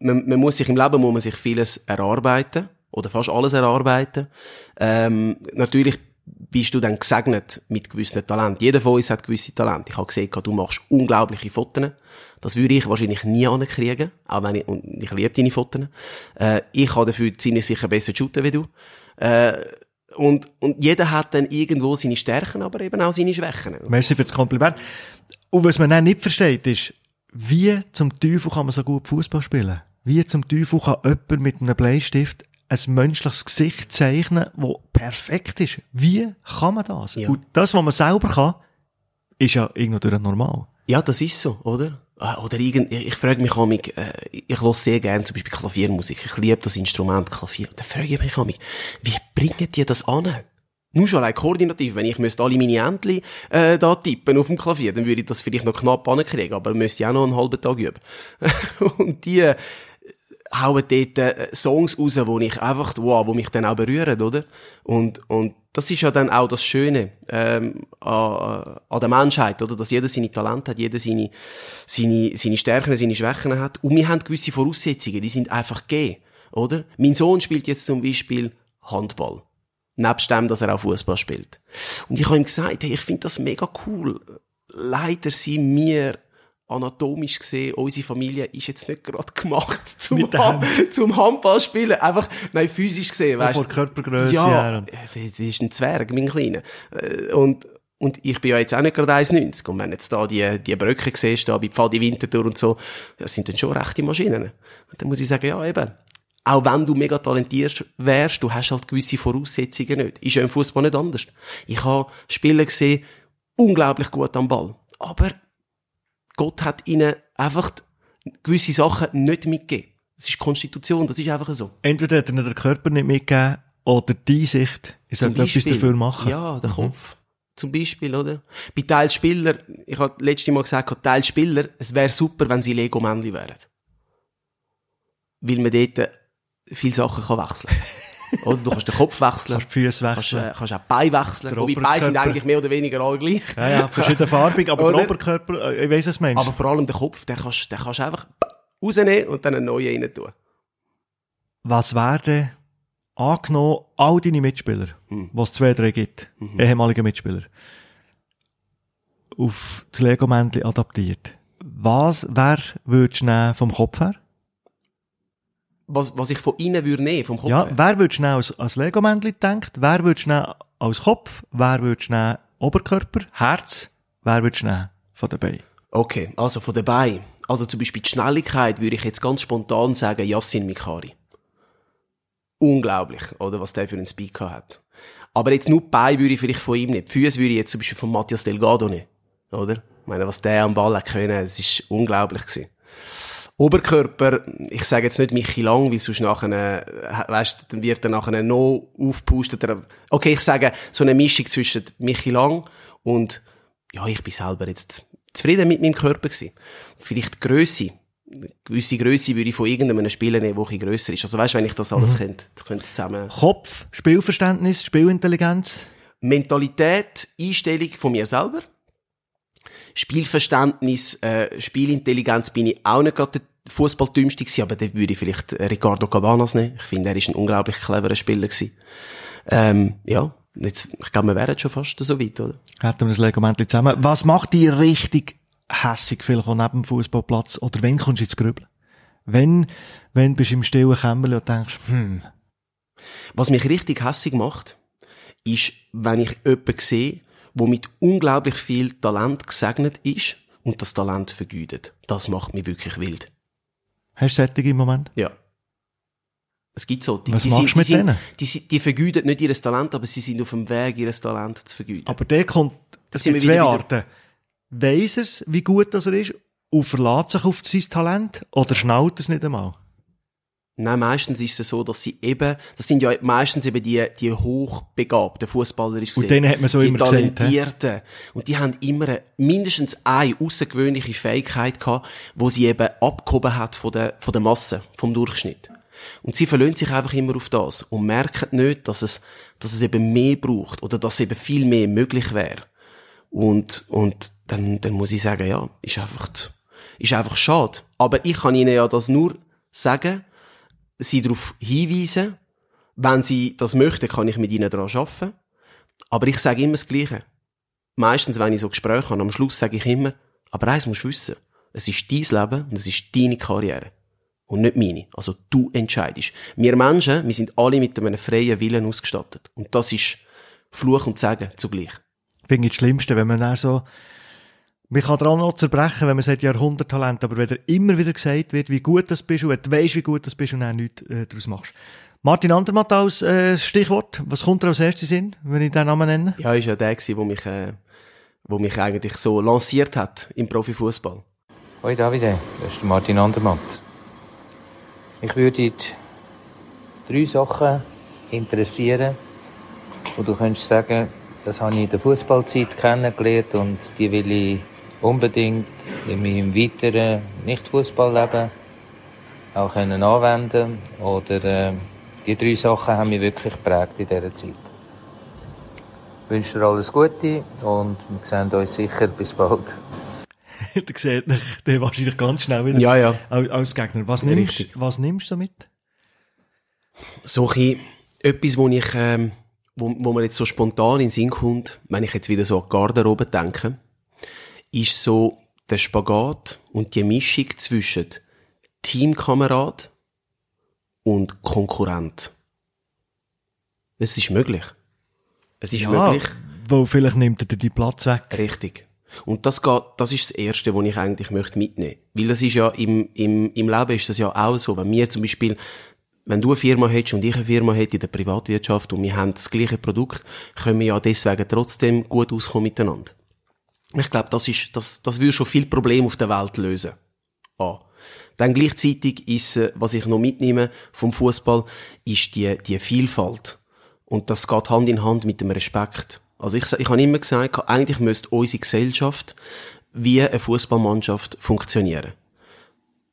Speaker 1: man, muss sich im Leben muss man sich vieles erarbeiten oder fast alles erarbeiten. Ähm, natürlich bist du dann gesegnet mit gewissen Talenten. Jeder von uns hat gewisse Talente. Ich habe gesehen, du machst unglaubliche Fotos. Das würde ich wahrscheinlich nie ankriegen, auch wenn ich, und ich liebe deine Fotos. Äh, ich kann dafür ziemlich sicher besser shooten wie du. Äh, und, und jeder hat dann irgendwo seine Stärken, aber eben auch seine Schwächen.
Speaker 3: Merci für das Kompliment. Und was man dann nicht versteht, ist, wie zum Teufel kann man so gut Fußball spielen? Wie zum Teufel kann jemand mit einem Bleistift ein menschliches Gesicht zeichnen, das perfekt ist? Wie kann man das?
Speaker 1: Ja.
Speaker 3: Und das, was man selber kann, ist ja irgendwo normal.
Speaker 1: Ja, das ist so, oder? Ah, Oder irgend, ich, ich frage mich auch, äh, ich höre sehr gerne zum Beispiel Klaviermusik. Ich liebe das Instrument Klavier. Da frage ich mich auch, wie bringen die das an? Nur schon allein koordinativ. Wenn ich müsste alle meine Entchen, äh, da tippen auf dem Klavier, dann würde ich das vielleicht noch knapp ankriegen, aber müsste ich auch noch einen halben Tag üben. Und die, äh, hauen dort äh, Songs raus, wo ich einfach, wow, wo mich dann auch berühren, oder? Und, und das ist ja dann auch das Schöne ähm, an, an der Menschheit, oder? Dass jeder seine Talente hat, jeder seine, seine, seine Stärken, seine Schwächen hat. Und wir haben gewisse Voraussetzungen, die sind einfach gegeben, oder? Mein Sohn spielt jetzt zum Beispiel Handball. Nebst dem, dass er auch Fußball spielt. Und ich habe ihm gesagt, hey, ich finde das mega cool. Leider sind wir anatomisch gesehen, unsere Familie ist jetzt nicht gerade gemacht zum, ha zum Handballspielen. Einfach, nein, physisch gesehen, weißt
Speaker 3: von Körpergröße
Speaker 1: Ja,
Speaker 3: her.
Speaker 1: äh, das ist ein Zwerg, mein Kleiner. Äh, Und, und ich bin ja jetzt auch nicht gerade 1,90. Und wenn jetzt da die, die Bröcke siehst, da bei Pfadi Winterthur und so, das sind dann schon rechte Maschinen. Und dann muss ich sagen, ja, eben. Auch wenn du mega talentiert wärst, du hast halt gewisse Voraussetzungen nicht. Ist ja im Fußball nicht anders. Ich habe Spieler gesehen, unglaublich gut am Ball. Aber Gott hat ihnen einfach gewisse Sachen nicht mitgegeben. Das ist Konstitution, das ist einfach so.
Speaker 3: Entweder hat ihnen den Körper nicht mitgegeben oder die Sicht, ich sollte etwas dafür machen.
Speaker 1: Ja, der Kopf. Zum Beispiel, oder? Bei Teilspieler, ich habe letztes Mal gesagt, Teilspieler, es wäre super, wenn sie Lego-Männchen wären. Weil man dort viele Sachen kann wechseln Oder du kannst den Kopf wechseln.
Speaker 3: Kannst die Füße
Speaker 1: Kannst,
Speaker 3: wechseln.
Speaker 1: äh, kannst auch Beine wechseln. Wobei Beine sind eigentlich mehr oder weniger alle gleich.
Speaker 3: Ja, ja, verschiedenfarbig, aber der? Oberkörper, äh, ich weiss es, Mensch.
Speaker 1: Aber vor allem der Kopf, den kannst, den kannst du einfach rausnehmen und dann einen neuen rein tun.
Speaker 3: Was werden angenommen, all deine Mitspieler,
Speaker 1: Hm.
Speaker 3: was es zwei, drei gibt,
Speaker 1: Mhm.
Speaker 3: ehemalige Mitspieler, auf das Lego-Männchen adaptiert. Was, wer würdest du nehmen vom Kopf her?
Speaker 1: Was, was ich von ihnen würde nehmen, vom Kopf
Speaker 3: Ja,
Speaker 1: her.
Speaker 3: wer würdest du nehmen als, als Lego-Männchen denkt? Wer würdest du nehmen als Kopf? Wer würdest du nehmen Oberkörper, Herz? Wer würdest du nehmen von Beinen?
Speaker 1: Okay, also von dabei. Also zum Beispiel die Schnelligkeit würde ich jetzt ganz spontan sagen, Yassin Mikari. Unglaublich, oder, was der für einen Speaker hat. Aber jetzt nur die Beine würde ich vielleicht von ihm nicht. Die Füße würde ich jetzt zum Beispiel von Matthias Delgado nicht. Oder? Ich meine, was der am Ball hat können, das ist unglaublich gewesen. Oberkörper, ich sage jetzt nicht Michi Lang, weil sonst nachher, äh, weißt, dann wird er nachher noch aufpustet. er- Okay, ich sage, so eine Mischung zwischen Michi Lang und, ja, ich bin selber jetzt zufrieden mit meinem Körper gewesen. Vielleicht die Grösse. Eine gewisse Grösse würde ich von irgendeinem Spieler nehmen, der grösser ist. Also weißt, wenn ich das alles könnte, könnte zusammen...
Speaker 3: Kopf, Spielverständnis, Spielintelligenz.
Speaker 1: Mentalität, Einstellung von mir selber. Spielverständnis, äh, Spielintelligenz bin ich auch nicht gerade der Fußballdümmste gewesen, aber dann würde ich vielleicht äh, Ricardo Cabanas nehmen. Ich finde, er ist ein unglaublich cleverer Spieler gewesen. Ähm, ja, jetzt, ich glaube, wir wären jetzt schon fast so weit, oder?
Speaker 3: Hätten wir das Lego-Männchen zusammen. Was macht dich richtig hässig, vielleicht auch neben dem Fußballplatz? Oder wenn kommst du ins Grübeln? Wenn, wenn bist du im stillen Kämmerchen und denkst, hm,
Speaker 1: Was mich richtig hässig macht, ist, wenn ich jemanden sehe, der mit unglaublich viel Talent gesegnet ist und das Talent vergütet. Das macht mich wirklich wild.
Speaker 3: hast du Sättige im Moment?
Speaker 1: Ja. Es gibt so. Die,
Speaker 3: Was
Speaker 1: die
Speaker 3: machst
Speaker 1: sind,
Speaker 3: du mit
Speaker 1: die
Speaker 3: denen?
Speaker 1: Die, sind- die vergüten nicht ihr Talent, aber sie sind auf dem Weg, ihr Talent zu vergüten.
Speaker 3: Aber der kommt, es
Speaker 1: sind
Speaker 3: zwei
Speaker 1: wieder
Speaker 3: Arten. Weiss er's, wie gut das er ist und verlässt sich auf sein Talent oder schnallt es nicht einmal?
Speaker 1: Nein, meistens ist es so, dass sie eben, das sind ja meistens eben die, die hochbegabten Fußballer. ist
Speaker 3: Und
Speaker 1: gesehen.
Speaker 3: denen hat man so
Speaker 1: die
Speaker 3: immer?
Speaker 1: Talentierten. Und die haben immer eine- mindestens eine außergewöhnliche Fähigkeit gehabt, wo sie eben abgehoben hat von der, von der Masse, vom Durchschnitt. Und sie verlöhnt sich einfach immer auf das und merken nicht, dass es, dass es eben mehr braucht oder dass eben viel mehr möglich wäre. Und, und dann, dann muss ich sagen, ja, ist einfach, ist einfach schade. Aber ich kann ihnen ja das nur sagen, sie darauf hinweisen. Wenn sie das möchten, kann ich mit ihnen daran arbeiten. Aber ich sage immer das Gleiche. Meistens, wenn ich so Gespräche habe, am Schluss sage ich immer, aber eins musst du wissen. Es ist dein Leben und es ist deine Karriere. Und nicht meine. Also du entscheidest. Wir Menschen, wir sind alle mit einem freien Willen ausgestattet. Und das ist Fluch und Segen zugleich.
Speaker 3: Ich das Schlimmste, wenn man dann so, man kann daran noch zerbrechen, wenn man sagt Jahrhunderttalent, aber wenn dir immer wieder gesagt wird, wie gut das bist und wenn du weisst, wie gut das bist und dann nichts äh, daraus machst. Martin Andermatt als äh, Stichwort, was kommt dir als erstes in, wenn ich den Namen nenne?
Speaker 1: Ja, ist ja der gewesen, der mich, äh, wo mich eigentlich so lanciert hat im Profifußball.
Speaker 8: Hoi Davide, das ist der Martin Andermatt. Mich würde drei Sachen interessieren, wo du könntest sagen, das habe ich in der Fußballzeit kennengelernt und die will ich unbedingt in meinem weiteren Nicht-Fußballleben auch können anwenden oder äh, die drei Sachen haben mich wirklich geprägt in dieser Zeit. Ich wünsche dir alles Gute und wir sehen uns sicher bis bald.
Speaker 3: der sieht dich der wahrscheinlich ganz schnell wieder
Speaker 1: Ja, ja.
Speaker 3: als, Gegner. Was nimmst,
Speaker 1: Richtig.
Speaker 3: was nimmst du so mit?
Speaker 1: so ein bisschen etwas, wo ich, ähm, wo, wo mir jetzt so spontan in den Sinn kommt, wenn ich jetzt wieder so an die Garderobe denke, ist so der Spagat und die Mischung zwischen Teamkamerad und Konkurrent. Es ist möglich. Es ist
Speaker 3: ja,
Speaker 1: möglich.
Speaker 3: Weil vielleicht nimmt er dir die Platz weg.
Speaker 1: Richtig. Und das geht, das ist das Erste, was ich eigentlich möchte mitnehmen. Weil das ist ja, im, im, im Leben ist das ja auch so. Wenn wir zum Beispiel, wenn du eine Firma hättest und ich eine Firma hätte in der Privatwirtschaft und wir haben das gleiche Produkt, können wir ja deswegen trotzdem gut auskommen miteinander. Ich glaube, das ist, das, das würde schon viel Probleme auf der Welt lösen. A. Dann gleichzeitig ist, äh, was ich noch mitnehme vom Fußball, ist die, die Vielfalt. Und das geht Hand in Hand mit dem Respekt. Also ich, ich habe immer gesagt, eigentlich müsste unsere Gesellschaft wie eine Fußballmannschaft funktionieren.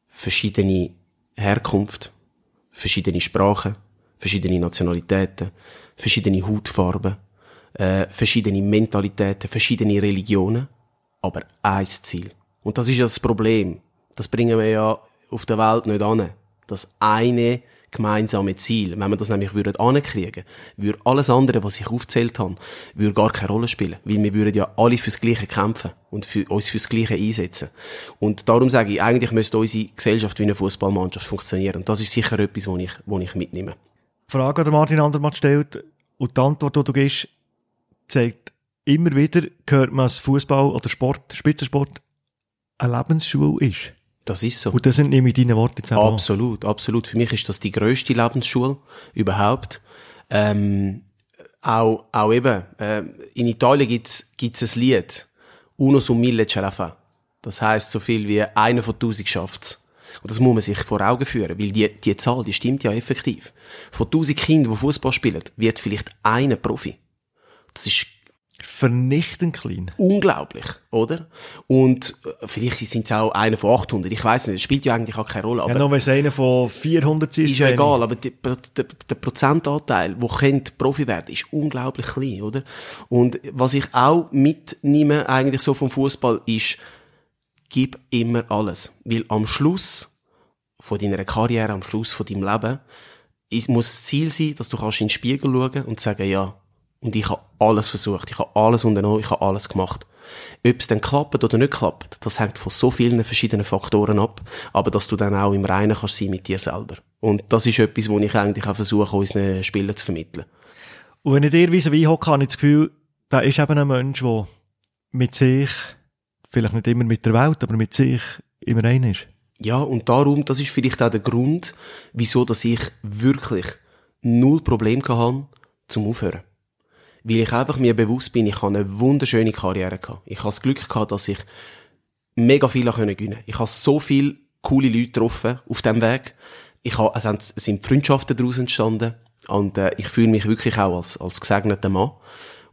Speaker 1: Verschiedene Herkunft, verschiedene Sprachen, verschiedene Nationalitäten, verschiedene Hautfarben, äh, verschiedene Mentalitäten, verschiedene Religionen, aber ein Ziel. Und das ist ja das Problem. Das bringen wir ja auf der Welt nicht an. Das eine gemeinsame Ziel. Wenn wir das nämlich würden ankriegen, würde alles andere, was ich aufzählt habe, würde gar keine Rolle spielen. Weil wir würden ja alle fürs Gleiche kämpfen und für, uns fürs Gleiche einsetzen. Und darum sage ich, eigentlich müsste unsere Gesellschaft wie eine Fußballmannschaft funktionieren. Und das ist sicher etwas, was ich, was ich mitnehme.
Speaker 3: Frage, die Martin Andermatt stellt und die Antwort, die du gibst, zeigt immer wieder, gehört man als Fußball oder Sport, Spitzensport, eine Lebensschule ist.
Speaker 1: Das ist so.
Speaker 3: Und das sind nämlich deine Worte auch.
Speaker 1: Absolut, absolut. Für mich ist das die grösste Lebensschule überhaupt. Ähm, auch, auch eben, äh, in Italien gibt's gibt's ein Lied, Uno su mille ce la fa. Das heisst so viel wie einer von tausend schafft's. Und das muss man sich vor Augen führen, weil die, die Zahl, die stimmt ja effektiv. Von tausend Kindern, die Fußball spielen, wird vielleicht einer Profi. Das ist
Speaker 3: vernichtend klein.
Speaker 1: Unglaublich, oder? Und äh, vielleicht sind es auch einer von 800. Ich weiß nicht, das spielt ja eigentlich auch keine Rolle.
Speaker 3: Aber ja, nur wenn es einer von 400 ist.
Speaker 1: Ist ja egal, aber die, der, der Prozentanteil, der könnte Profi werden, ist unglaublich klein, oder? Und was ich auch mitnehme, eigentlich so vom Fußball, ist, gib immer alles. Weil am Schluss von deiner Karriere, am Schluss von deinem Leben, muss das Ziel sein, dass du kannst in den Spiegel schauen und sagen, ja, und ich habe alles versucht, ich habe alles unternommen, ich habe alles gemacht. Ob es dann klappt oder nicht klappt, das hängt von so vielen verschiedenen Faktoren ab, aber dass du dann auch im Reinen kannst sein mit dir selber. Und das ist etwas, was ich eigentlich auch versuche, unseren Spielern zu vermitteln.
Speaker 3: Und wenn ich dir wie wie hocke, habe ich das Gefühl, da ist eben ein Mensch, der mit sich, vielleicht nicht immer mit der Welt, aber mit sich immer ein ist.
Speaker 1: Ja, und darum, das ist vielleicht auch der Grund, wieso, dass ich wirklich null Probleme hatte, zum Aufhören weil ich einfach mir bewusst bin, ich habe eine wunderschöne Karriere gehabt. Ich habe das Glück gehabt, dass ich mega viel gewinnen konnte. Ich habe so viele coole Leute getroffen auf dem Weg. Ich habe, es sind Freundschaften daraus entstanden. Und äh, ich fühle mich wirklich auch als, als gesegneter Mann.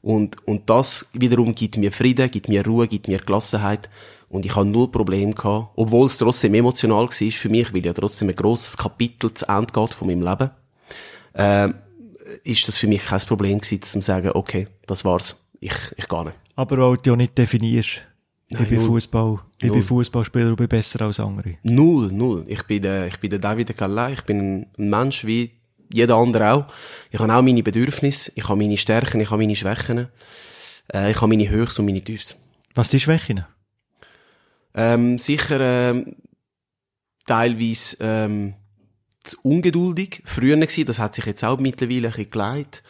Speaker 1: Und, und das wiederum gibt mir Frieden, gibt mir Ruhe, gibt mir Gelassenheit. Und ich habe null Probleme gehabt, obwohl es trotzdem emotional war für mich, weil ja trotzdem ein grosses Kapitel zu Ende geht von meinem Leben. Äh, ist das für mich kein Problem gewesen, zu sagen, okay, das war's, ich, ich gehe nicht.
Speaker 3: Aber weil du ja nicht definierst, Nein, ich bin Fußball, ich null. bin Fußballspieler und bin besser als andere.
Speaker 1: Null, null. Ich bin der, ich bin der David Calais, ich bin ein Mensch wie jeder andere auch. Ich habe auch meine Bedürfnisse, ich habe meine Stärken, ich habe meine Schwächen, äh, ich habe meine Höchst und meine Tiefs.
Speaker 3: Was sind die Schwächen?
Speaker 1: Ähm, sicher, ähm, teilweise, ähm, zu ungeduldig früher gewesen. Das hat sich jetzt auch mittlerweile ein bisschen geleitet.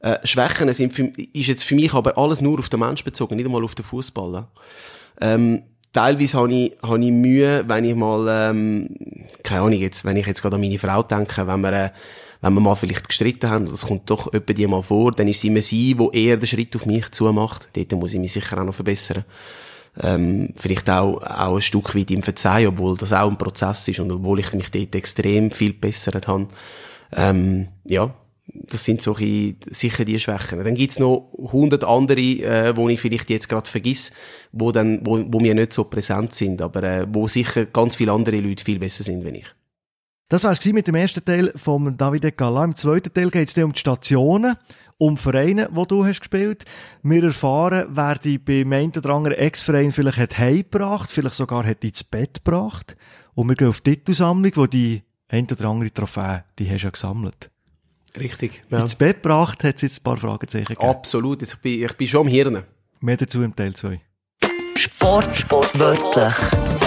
Speaker 1: Äh, Schwächen sind für, ist jetzt für mich aber alles nur auf den Mensch bezogen, nicht einmal auf den Fußball. Ähm, teilweise habe ich, habe ich Mühe, wenn ich mal, ähm, keine Ahnung jetzt, wenn ich jetzt gerade an meine Frau denke, wenn wir, äh, wenn wir mal vielleicht gestritten haben, das kommt doch etwa die mal vor, dann ist es immer sie, wo eher den Schritt auf mich zumacht. Dort muss ich mich sicher auch noch verbessern ähm, vielleicht auch, auch ein Stück weit im Verzeihen, obwohl das auch ein Prozess ist und obwohl ich mich dort extrem viel bessert habe. Ähm, ja, das sind so sicher die Schwächen. Dann gibt's noch hundert andere, äh, wo ich vielleicht jetzt gerade vergiss, wo dann, wo, wo mir nicht so präsent sind, aber äh, wo sicher ganz viele andere Leute viel besser sind, wenn ich.
Speaker 3: Das war es mit dem ersten Teil von David Gala. Im zweiten Teil geht es um die Stationen um Vereine, wo du hast gespielt. Wir erfahren, wer dich beim einen oder anderen Ex-Verein vielleicht hat heimgebracht, vielleicht sogar hat dich ins Bett gebracht. Und wir gehen auf die Titelsammlung, wo die ein oder andere Trophäe, die hast du ja gesammelt.
Speaker 1: Richtig,
Speaker 3: ja. Ins Bett gebracht hat es jetzt ein paar Fragezeichen gegeben.
Speaker 1: Absolut, ich bin, ich bin schon am Hirn.
Speaker 3: Mehr dazu im Teil 2.
Speaker 2: Sport, Sport, wörtlich.